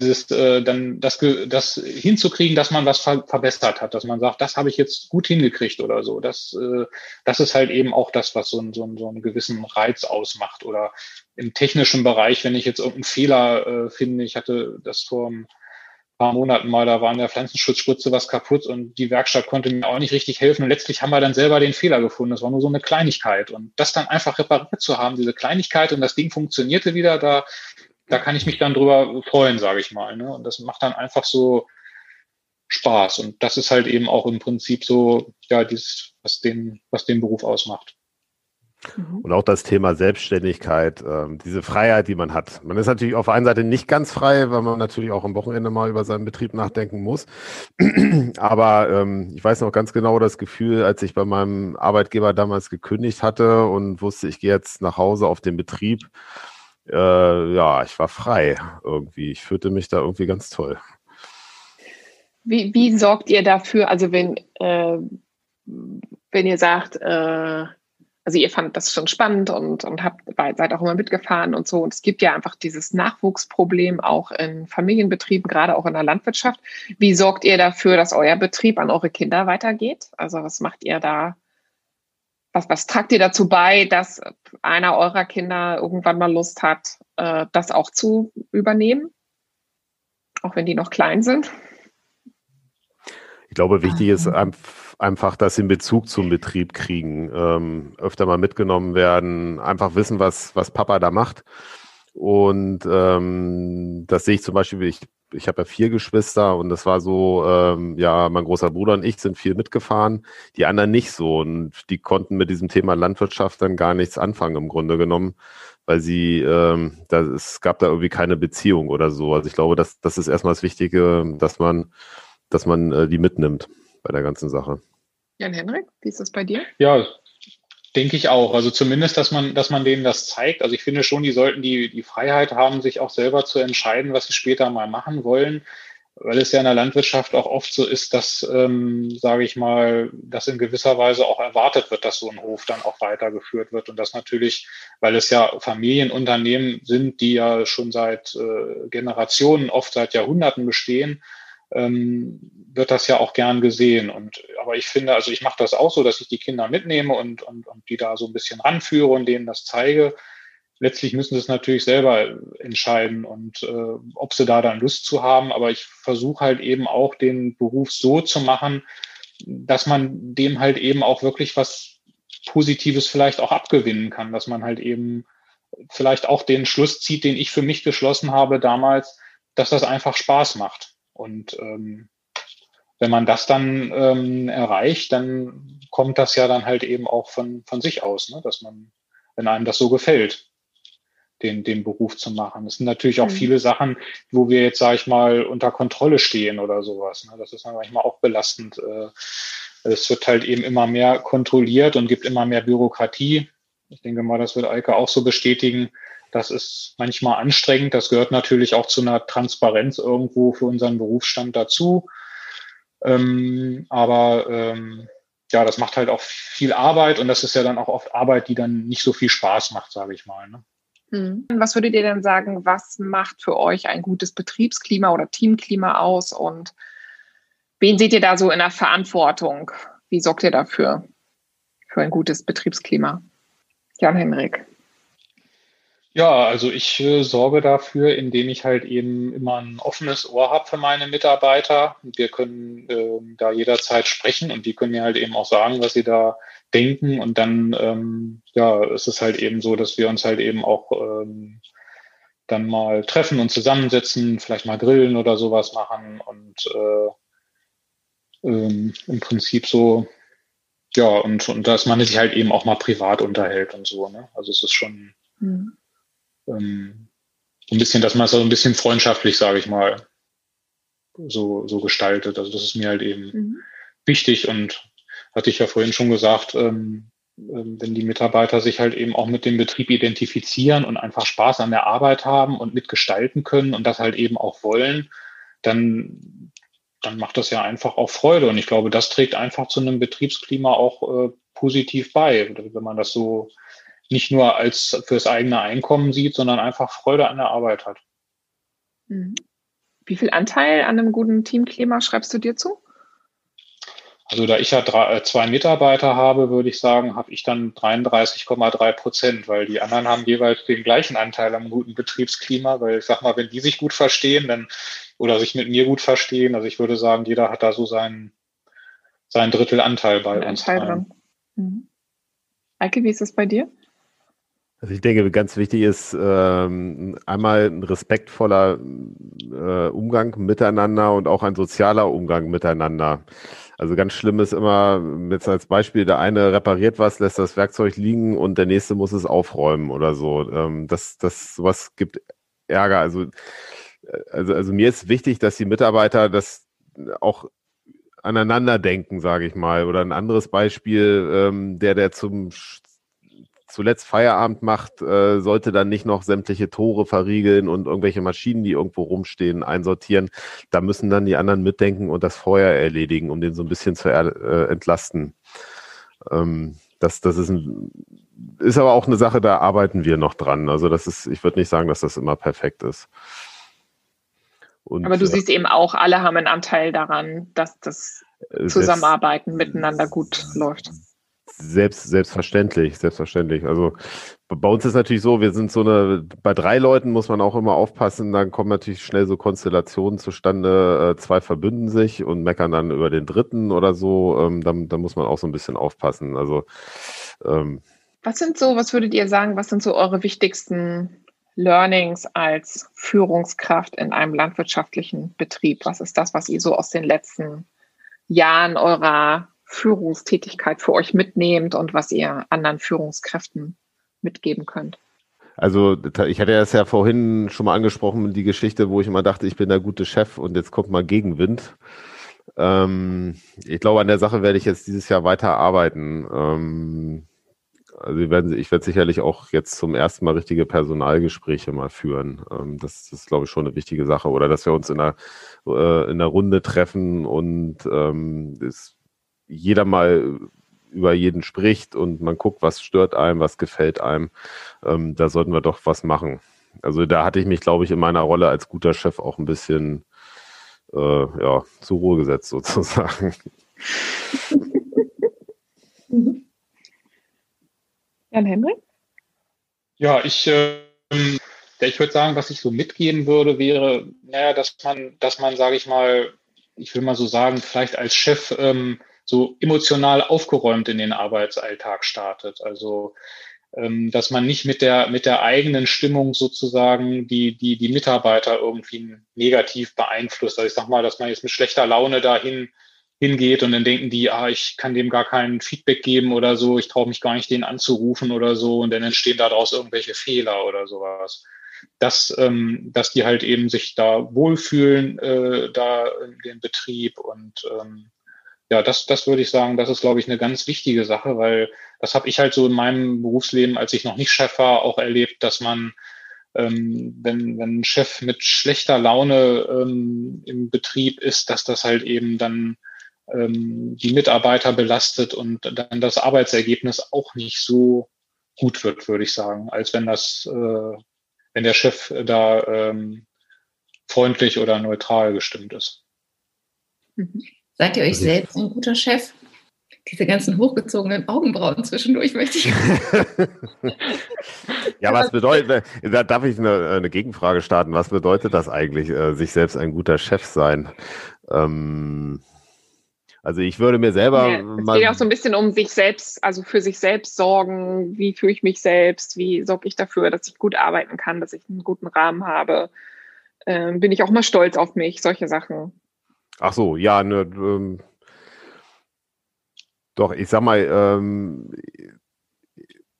dieses, äh, dann das, das hinzukriegen, dass man was ver verbessert hat, dass man sagt, das habe ich jetzt gut hingekriegt oder so. Das, äh, das ist halt eben auch das, was so, ein, so, ein, so einen gewissen Reiz ausmacht. Oder im technischen Bereich, wenn ich jetzt irgendeinen Fehler äh, finde, ich hatte das vor einem paar Monaten mal, da war in der Pflanzenschutzspritze was kaputt und die Werkstatt konnte mir auch nicht richtig helfen. Und letztlich haben wir dann selber den Fehler gefunden. Das war nur so eine Kleinigkeit. Und das dann einfach repariert zu haben, diese Kleinigkeit und das Ding funktionierte wieder, da, da kann ich mich dann drüber freuen, sage ich mal. Ne? Und das macht dann einfach so Spaß. Und das ist halt eben auch im Prinzip so, ja, dieses, was den, was den Beruf ausmacht. Mhm. Und auch das Thema Selbstständigkeit, ähm, diese Freiheit, die man hat. Man ist natürlich auf der einen Seite nicht ganz frei, weil man natürlich auch am Wochenende mal über seinen Betrieb nachdenken muss. Aber ähm, ich weiß noch ganz genau das Gefühl, als ich bei meinem Arbeitgeber damals gekündigt hatte und wusste, ich gehe jetzt nach Hause auf den Betrieb. Äh, ja, ich war frei irgendwie. Ich fühlte mich da irgendwie ganz toll. Wie, wie sorgt ihr dafür, also wenn, äh, wenn ihr sagt, äh, also ihr fandet das schon spannend und, und habt, seid auch immer mitgefahren und so. Und es gibt ja einfach dieses Nachwuchsproblem auch in Familienbetrieben, gerade auch in der Landwirtschaft. Wie sorgt ihr dafür, dass euer Betrieb an eure Kinder weitergeht? Also was macht ihr da? Was, was tragt ihr dazu bei, dass einer eurer Kinder irgendwann mal Lust hat, äh, das auch zu übernehmen? Auch wenn die noch klein sind? Ich glaube, wichtig ist einfach, einfach das in Bezug zum Betrieb kriegen, ähm, öfter mal mitgenommen werden, einfach wissen, was, was Papa da macht. Und ähm, das sehe ich zum Beispiel, ich, ich habe ja vier Geschwister und das war so, ähm, ja, mein großer Bruder und ich sind viel mitgefahren, die anderen nicht so. Und die konnten mit diesem Thema Landwirtschaft dann gar nichts anfangen im Grunde genommen, weil sie, ähm, da, es gab da irgendwie keine Beziehung oder so. Also ich glaube, das, das ist erstmal das Wichtige, dass man, dass man äh, die mitnimmt bei der ganzen Sache. Jan Henrik, wie ist das bei dir? Ja, denke ich auch. Also zumindest, dass man, dass man denen das zeigt. Also ich finde schon, die sollten die, die Freiheit haben, sich auch selber zu entscheiden, was sie später mal machen wollen. Weil es ja in der Landwirtschaft auch oft so ist, dass, ähm, sage ich mal, dass in gewisser Weise auch erwartet wird, dass so ein Hof dann auch weitergeführt wird. Und das natürlich, weil es ja Familienunternehmen sind, die ja schon seit äh, Generationen, oft seit Jahrhunderten bestehen, ähm, wird das ja auch gern gesehen. Und aber ich finde, also ich mache das auch so, dass ich die Kinder mitnehme und, und, und die da so ein bisschen ranführe und denen das zeige. Letztlich müssen sie es natürlich selber entscheiden und äh, ob sie da dann Lust zu haben. Aber ich versuche halt eben auch den Beruf so zu machen, dass man dem halt eben auch wirklich was Positives vielleicht auch abgewinnen kann, dass man halt eben vielleicht auch den Schluss zieht, den ich für mich geschlossen habe damals, dass das einfach Spaß macht. Und ähm, wenn man das dann ähm, erreicht, dann kommt das ja dann halt eben auch von, von sich aus, ne? dass man, wenn einem das so gefällt, den, den Beruf zu machen. Es sind natürlich auch mhm. viele Sachen, wo wir jetzt, sage ich mal, unter Kontrolle stehen oder sowas. Ne? Das ist manchmal auch belastend. Äh, es wird halt eben immer mehr kontrolliert und gibt immer mehr Bürokratie. Ich denke mal, das wird Eike auch so bestätigen. Das ist manchmal anstrengend. Das gehört natürlich auch zu einer Transparenz irgendwo für unseren Berufsstand dazu. Ähm, aber ähm, ja, das macht halt auch viel Arbeit und das ist ja dann auch oft Arbeit, die dann nicht so viel Spaß macht, sage ich mal. Ne? Hm. Was würdet ihr denn sagen, was macht für euch ein gutes Betriebsklima oder Teamklima aus und wen seht ihr da so in der Verantwortung? Wie sorgt ihr dafür, für ein gutes Betriebsklima? Jan-Henrik. Ja, also ich äh, sorge dafür, indem ich halt eben immer ein offenes Ohr habe für meine Mitarbeiter. Wir können äh, da jederzeit sprechen und die können mir halt eben auch sagen, was sie da denken. Und dann ähm, ja, ist es halt eben so, dass wir uns halt eben auch ähm, dann mal treffen und zusammensetzen, vielleicht mal grillen oder sowas machen und äh, ähm, im Prinzip so, ja, und, und dass man sich halt eben auch mal privat unterhält und so. Ne? Also es ist schon. Mhm ähm, ein bisschen, dass man es so ein bisschen freundschaftlich, sage ich mal, so, so gestaltet. Also das ist mir halt eben mhm. wichtig und hatte ich ja vorhin schon gesagt, ähm, ähm, wenn die Mitarbeiter sich halt eben auch mit dem Betrieb identifizieren und einfach Spaß an der Arbeit haben und mitgestalten können und das halt eben auch wollen, dann, dann macht das ja einfach auch Freude. Und ich glaube, das trägt einfach zu einem Betriebsklima auch äh, positiv bei, wenn man das so nicht nur als fürs eigene Einkommen sieht, sondern einfach Freude an der Arbeit hat. Mhm. Wie viel Anteil an einem guten Teamklima schreibst du dir zu? Also da ich ja drei, äh, zwei Mitarbeiter habe, würde ich sagen, habe ich dann 33,3 Prozent, weil die anderen haben jeweils den gleichen Anteil am guten Betriebsklima, weil ich sag mal, wenn die sich gut verstehen, dann oder sich mit mir gut verstehen, also ich würde sagen, jeder hat da so seinen, seinen Drittel Anteil bei Ein uns. Anteil dran. Mhm. Eike, wie ist es bei dir? Also ich denke, ganz wichtig ist ähm, einmal ein respektvoller äh, Umgang miteinander und auch ein sozialer Umgang miteinander. Also ganz schlimm ist immer, jetzt als Beispiel, der eine repariert was, lässt das Werkzeug liegen und der nächste muss es aufräumen oder so. Ähm, das, das, sowas gibt Ärger. Also, also, also mir ist wichtig, dass die Mitarbeiter das auch aneinander denken, sage ich mal. Oder ein anderes Beispiel, ähm, der, der zum, zuletzt Feierabend macht, äh, sollte dann nicht noch sämtliche Tore verriegeln und irgendwelche Maschinen, die irgendwo rumstehen, einsortieren. Da müssen dann die anderen mitdenken und das Feuer erledigen, um den so ein bisschen zu äh, entlasten. Ähm, das, das ist, ein, ist aber auch eine Sache, da arbeiten wir noch dran. Also das ist, ich würde nicht sagen, dass das immer perfekt ist. Und, aber du äh, siehst eben auch, alle haben einen Anteil daran, dass das Zusammenarbeiten miteinander gut läuft. Selbst, selbstverständlich, selbstverständlich. Also bei uns ist natürlich so, wir sind so eine, bei drei Leuten muss man auch immer aufpassen, dann kommen natürlich schnell so Konstellationen zustande, äh, zwei verbünden sich und meckern dann über den dritten oder so, ähm, dann, muss man auch so ein bisschen aufpassen. Also ähm, was sind so, was würdet ihr sagen, was sind so eure wichtigsten Learnings als Führungskraft in einem landwirtschaftlichen Betrieb? Was ist das, was ihr so aus den letzten Jahren eurer Führungstätigkeit für euch mitnehmt und was ihr anderen Führungskräften mitgeben könnt? Also ich hatte das ja vorhin schon mal angesprochen, die Geschichte, wo ich immer dachte, ich bin der gute Chef und jetzt kommt mal Gegenwind. Ähm, ich glaube, an der Sache werde ich jetzt dieses Jahr weiter arbeiten. Ähm, also wir werden, ich werde sicherlich auch jetzt zum ersten Mal richtige Personalgespräche mal führen. Ähm, das, das ist, glaube ich, schon eine wichtige Sache. Oder dass wir uns in einer, äh, in einer Runde treffen und ähm, es jeder mal über jeden spricht und man guckt, was stört einem, was gefällt einem. Ähm, da sollten wir doch was machen. Also da hatte ich mich, glaube ich, in meiner Rolle als guter Chef auch ein bisschen äh, ja, zur Ruhe gesetzt sozusagen. Jan Henrik? Ja, ich, äh, ich würde sagen, was ich so mitgehen würde, wäre, naja, dass man, dass man, sage ich mal, ich will mal so sagen, vielleicht als Chef ähm, so emotional aufgeräumt in den Arbeitsalltag startet. Also ähm, dass man nicht mit der, mit der eigenen Stimmung sozusagen die, die, die Mitarbeiter irgendwie negativ beeinflusst. Also ich sag mal, dass man jetzt mit schlechter Laune dahin hingeht und dann denken die, ah, ich kann dem gar kein Feedback geben oder so, ich traue mich gar nicht, den anzurufen oder so und dann entstehen daraus irgendwelche Fehler oder sowas. Dass, ähm, dass die halt eben sich da wohlfühlen, äh, da in dem Betrieb und ähm, ja, das, das würde ich sagen, das ist, glaube ich, eine ganz wichtige Sache, weil das habe ich halt so in meinem Berufsleben, als ich noch nicht Chef war, auch erlebt, dass man, ähm, wenn, wenn ein Chef mit schlechter Laune ähm, im Betrieb ist, dass das halt eben dann ähm, die Mitarbeiter belastet und dann das Arbeitsergebnis auch nicht so gut wird, würde ich sagen, als wenn das, äh, wenn der Chef da ähm, freundlich oder neutral gestimmt ist. Mhm. Seid ihr euch selbst ein guter Chef? Diese ganzen hochgezogenen Augenbrauen zwischendurch möchte ich. ja, was bedeutet, da darf ich eine, eine, Gegenfrage starten. Was bedeutet das eigentlich, äh, sich selbst ein guter Chef sein? Ähm, also ich würde mir selber. Ja, es geht auch so ein bisschen um sich selbst, also für sich selbst sorgen. Wie fühle ich mich selbst? Wie sorge ich dafür, dass ich gut arbeiten kann, dass ich einen guten Rahmen habe? Ähm, bin ich auch mal stolz auf mich? Solche Sachen. Ach so, ja, ne, ähm, doch, ich sag mal, ähm,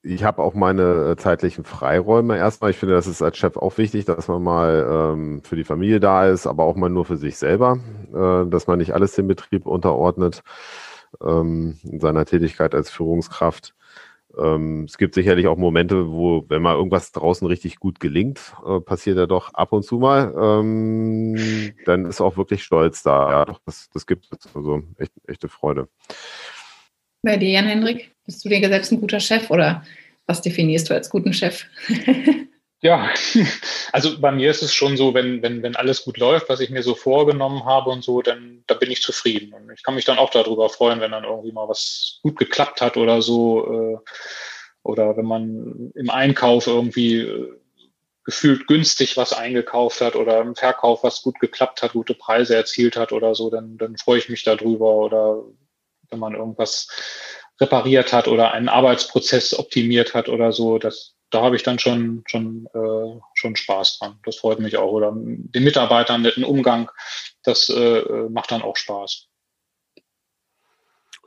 ich habe auch meine äh, zeitlichen Freiräume erstmal. Ich finde, das ist als Chef auch wichtig, dass man mal ähm, für die Familie da ist, aber auch mal nur für sich selber, äh, dass man nicht alles dem Betrieb unterordnet ähm, in seiner Tätigkeit als Führungskraft. Ähm, es gibt sicherlich auch Momente, wo, wenn mal irgendwas draußen richtig gut gelingt, äh, passiert ja doch ab und zu mal, ähm, dann ist auch wirklich Stolz da. Ja, doch, das, das gibt es. Also echt, echte Freude. Bei dir, Jan-Hendrik, bist du dir selbst ein guter Chef oder was definierst du als guten Chef? Ja, also bei mir ist es schon so, wenn, wenn, wenn alles gut läuft, was ich mir so vorgenommen habe und so, dann da bin ich zufrieden. Und ich kann mich dann auch darüber freuen, wenn dann irgendwie mal was gut geklappt hat oder so. Äh, oder wenn man im Einkauf irgendwie äh, gefühlt günstig was eingekauft hat oder im Verkauf was gut geklappt hat, gute Preise erzielt hat oder so, dann, dann freue ich mich darüber. Oder wenn man irgendwas repariert hat oder einen Arbeitsprozess optimiert hat oder so, das, da habe ich dann schon, schon, äh, schon Spaß dran. Das freut mich auch. Oder den Mitarbeitern netten Umgang, das äh, macht dann auch Spaß.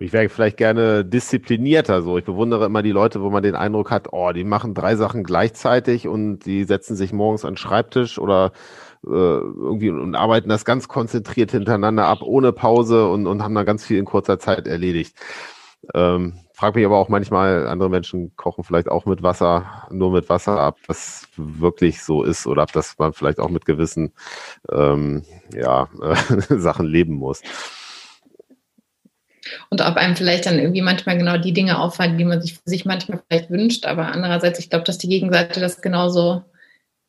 Ich wäre vielleicht gerne disziplinierter so. Ich bewundere immer die Leute, wo man den Eindruck hat, oh, die machen drei Sachen gleichzeitig und die setzen sich morgens an den Schreibtisch oder äh, irgendwie und arbeiten das ganz konzentriert hintereinander ab, ohne Pause und, und haben dann ganz viel in kurzer Zeit erledigt. Ähm, frag mich aber auch manchmal, andere Menschen kochen vielleicht auch mit Wasser, nur mit Wasser, ob das wirklich so ist oder ob das man vielleicht auch mit gewissen ähm, ja, äh, Sachen leben muss. Und ob einem vielleicht dann irgendwie manchmal genau die Dinge auffallen, die man sich für sich manchmal vielleicht wünscht, aber andererseits, ich glaube, dass die Gegenseite das genauso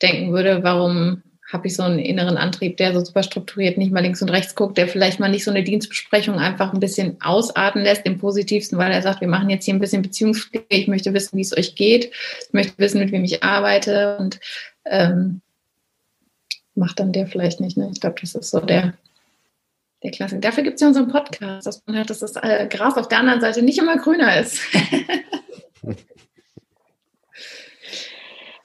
denken würde, warum habe ich so einen inneren Antrieb, der so super strukturiert nicht mal links und rechts guckt, der vielleicht mal nicht so eine Dienstbesprechung einfach ein bisschen ausarten lässt, im Positivsten, weil er sagt, wir machen jetzt hier ein bisschen Beziehungspflege, ich möchte wissen, wie es euch geht, ich möchte wissen, mit wem ich arbeite und ähm, macht dann der vielleicht nicht. Ne? Ich glaube, das ist so der, der Klassiker. Dafür gibt es ja unseren Podcast, dass man hört, dass das äh, Gras auf der anderen Seite nicht immer grüner ist.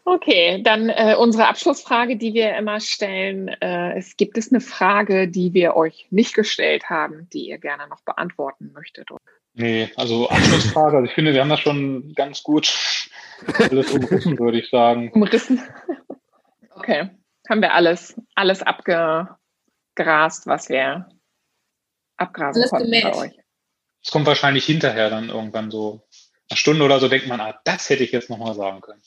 Okay, dann äh, unsere Abschlussfrage, die wir immer stellen. Äh, es gibt es eine Frage, die wir euch nicht gestellt haben, die ihr gerne noch beantworten möchtet? Nee, also Abschlussfrage. Also ich finde, wir haben das schon ganz gut alles umrissen, würde ich sagen. Umrissen. Okay, haben wir alles, alles abgegrast, was wir abgrasen alles konnten bei euch. Es kommt wahrscheinlich hinterher dann irgendwann so eine Stunde oder so, denkt man, ah, das hätte ich jetzt nochmal sagen können.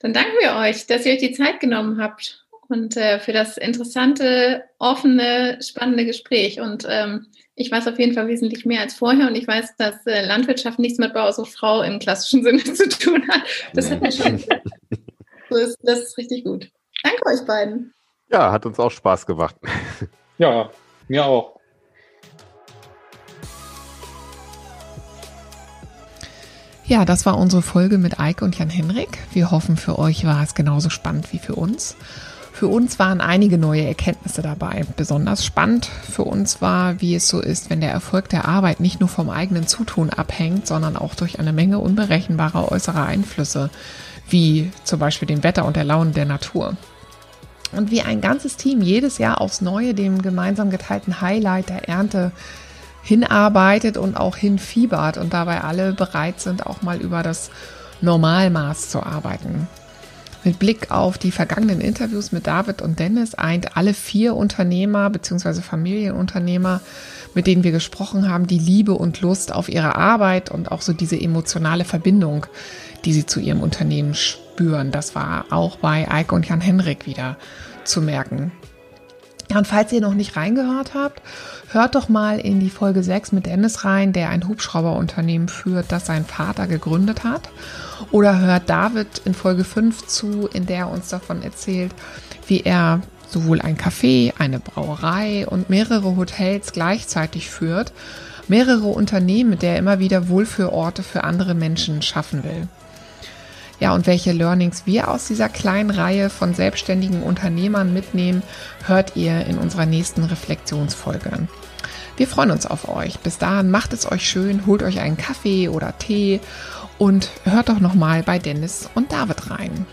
Dann danken wir euch, dass ihr euch die Zeit genommen habt und äh, für das interessante, offene, spannende Gespräch. Und ähm, ich weiß auf jeden Fall wesentlich mehr als vorher und ich weiß, dass äh, Landwirtschaft nichts mit Bauer und Frau im klassischen Sinne zu tun hat. Das hat mir schon. das, ist, das ist richtig gut. Danke euch beiden. Ja, hat uns auch Spaß gemacht. Ja, mir auch. Ja, das war unsere Folge mit Eike und Jan Henrik. Wir hoffen, für euch war es genauso spannend wie für uns. Für uns waren einige neue Erkenntnisse dabei. Besonders spannend für uns war, wie es so ist, wenn der Erfolg der Arbeit nicht nur vom eigenen Zutun abhängt, sondern auch durch eine Menge unberechenbarer äußerer Einflüsse, wie zum Beispiel dem Wetter und der Laune der Natur. Und wie ein ganzes Team jedes Jahr aufs Neue dem gemeinsam geteilten Highlight der Ernte hinarbeitet und auch hinfiebert und dabei alle bereit sind, auch mal über das Normalmaß zu arbeiten. Mit Blick auf die vergangenen Interviews mit David und Dennis eint alle vier Unternehmer bzw. Familienunternehmer, mit denen wir gesprochen haben, die Liebe und Lust auf ihre Arbeit und auch so diese emotionale Verbindung, die sie zu ihrem Unternehmen spüren. Das war auch bei Eike und Jan Henrik wieder zu merken. Ja, und falls ihr noch nicht reingehört habt, hört doch mal in die Folge 6 mit Dennis rein, der ein Hubschrauberunternehmen führt, das sein Vater gegründet hat. Oder hört David in Folge 5 zu, in der er uns davon erzählt, wie er sowohl ein Café, eine Brauerei und mehrere Hotels gleichzeitig führt, mehrere Unternehmen, der er immer wieder Wohlfühlorte für andere Menschen schaffen will. Ja, und welche Learnings wir aus dieser kleinen Reihe von selbstständigen Unternehmern mitnehmen, hört ihr in unserer nächsten Reflexionsfolge. Wir freuen uns auf euch. Bis dahin macht es euch schön, holt euch einen Kaffee oder Tee und hört doch noch mal bei Dennis und David rein.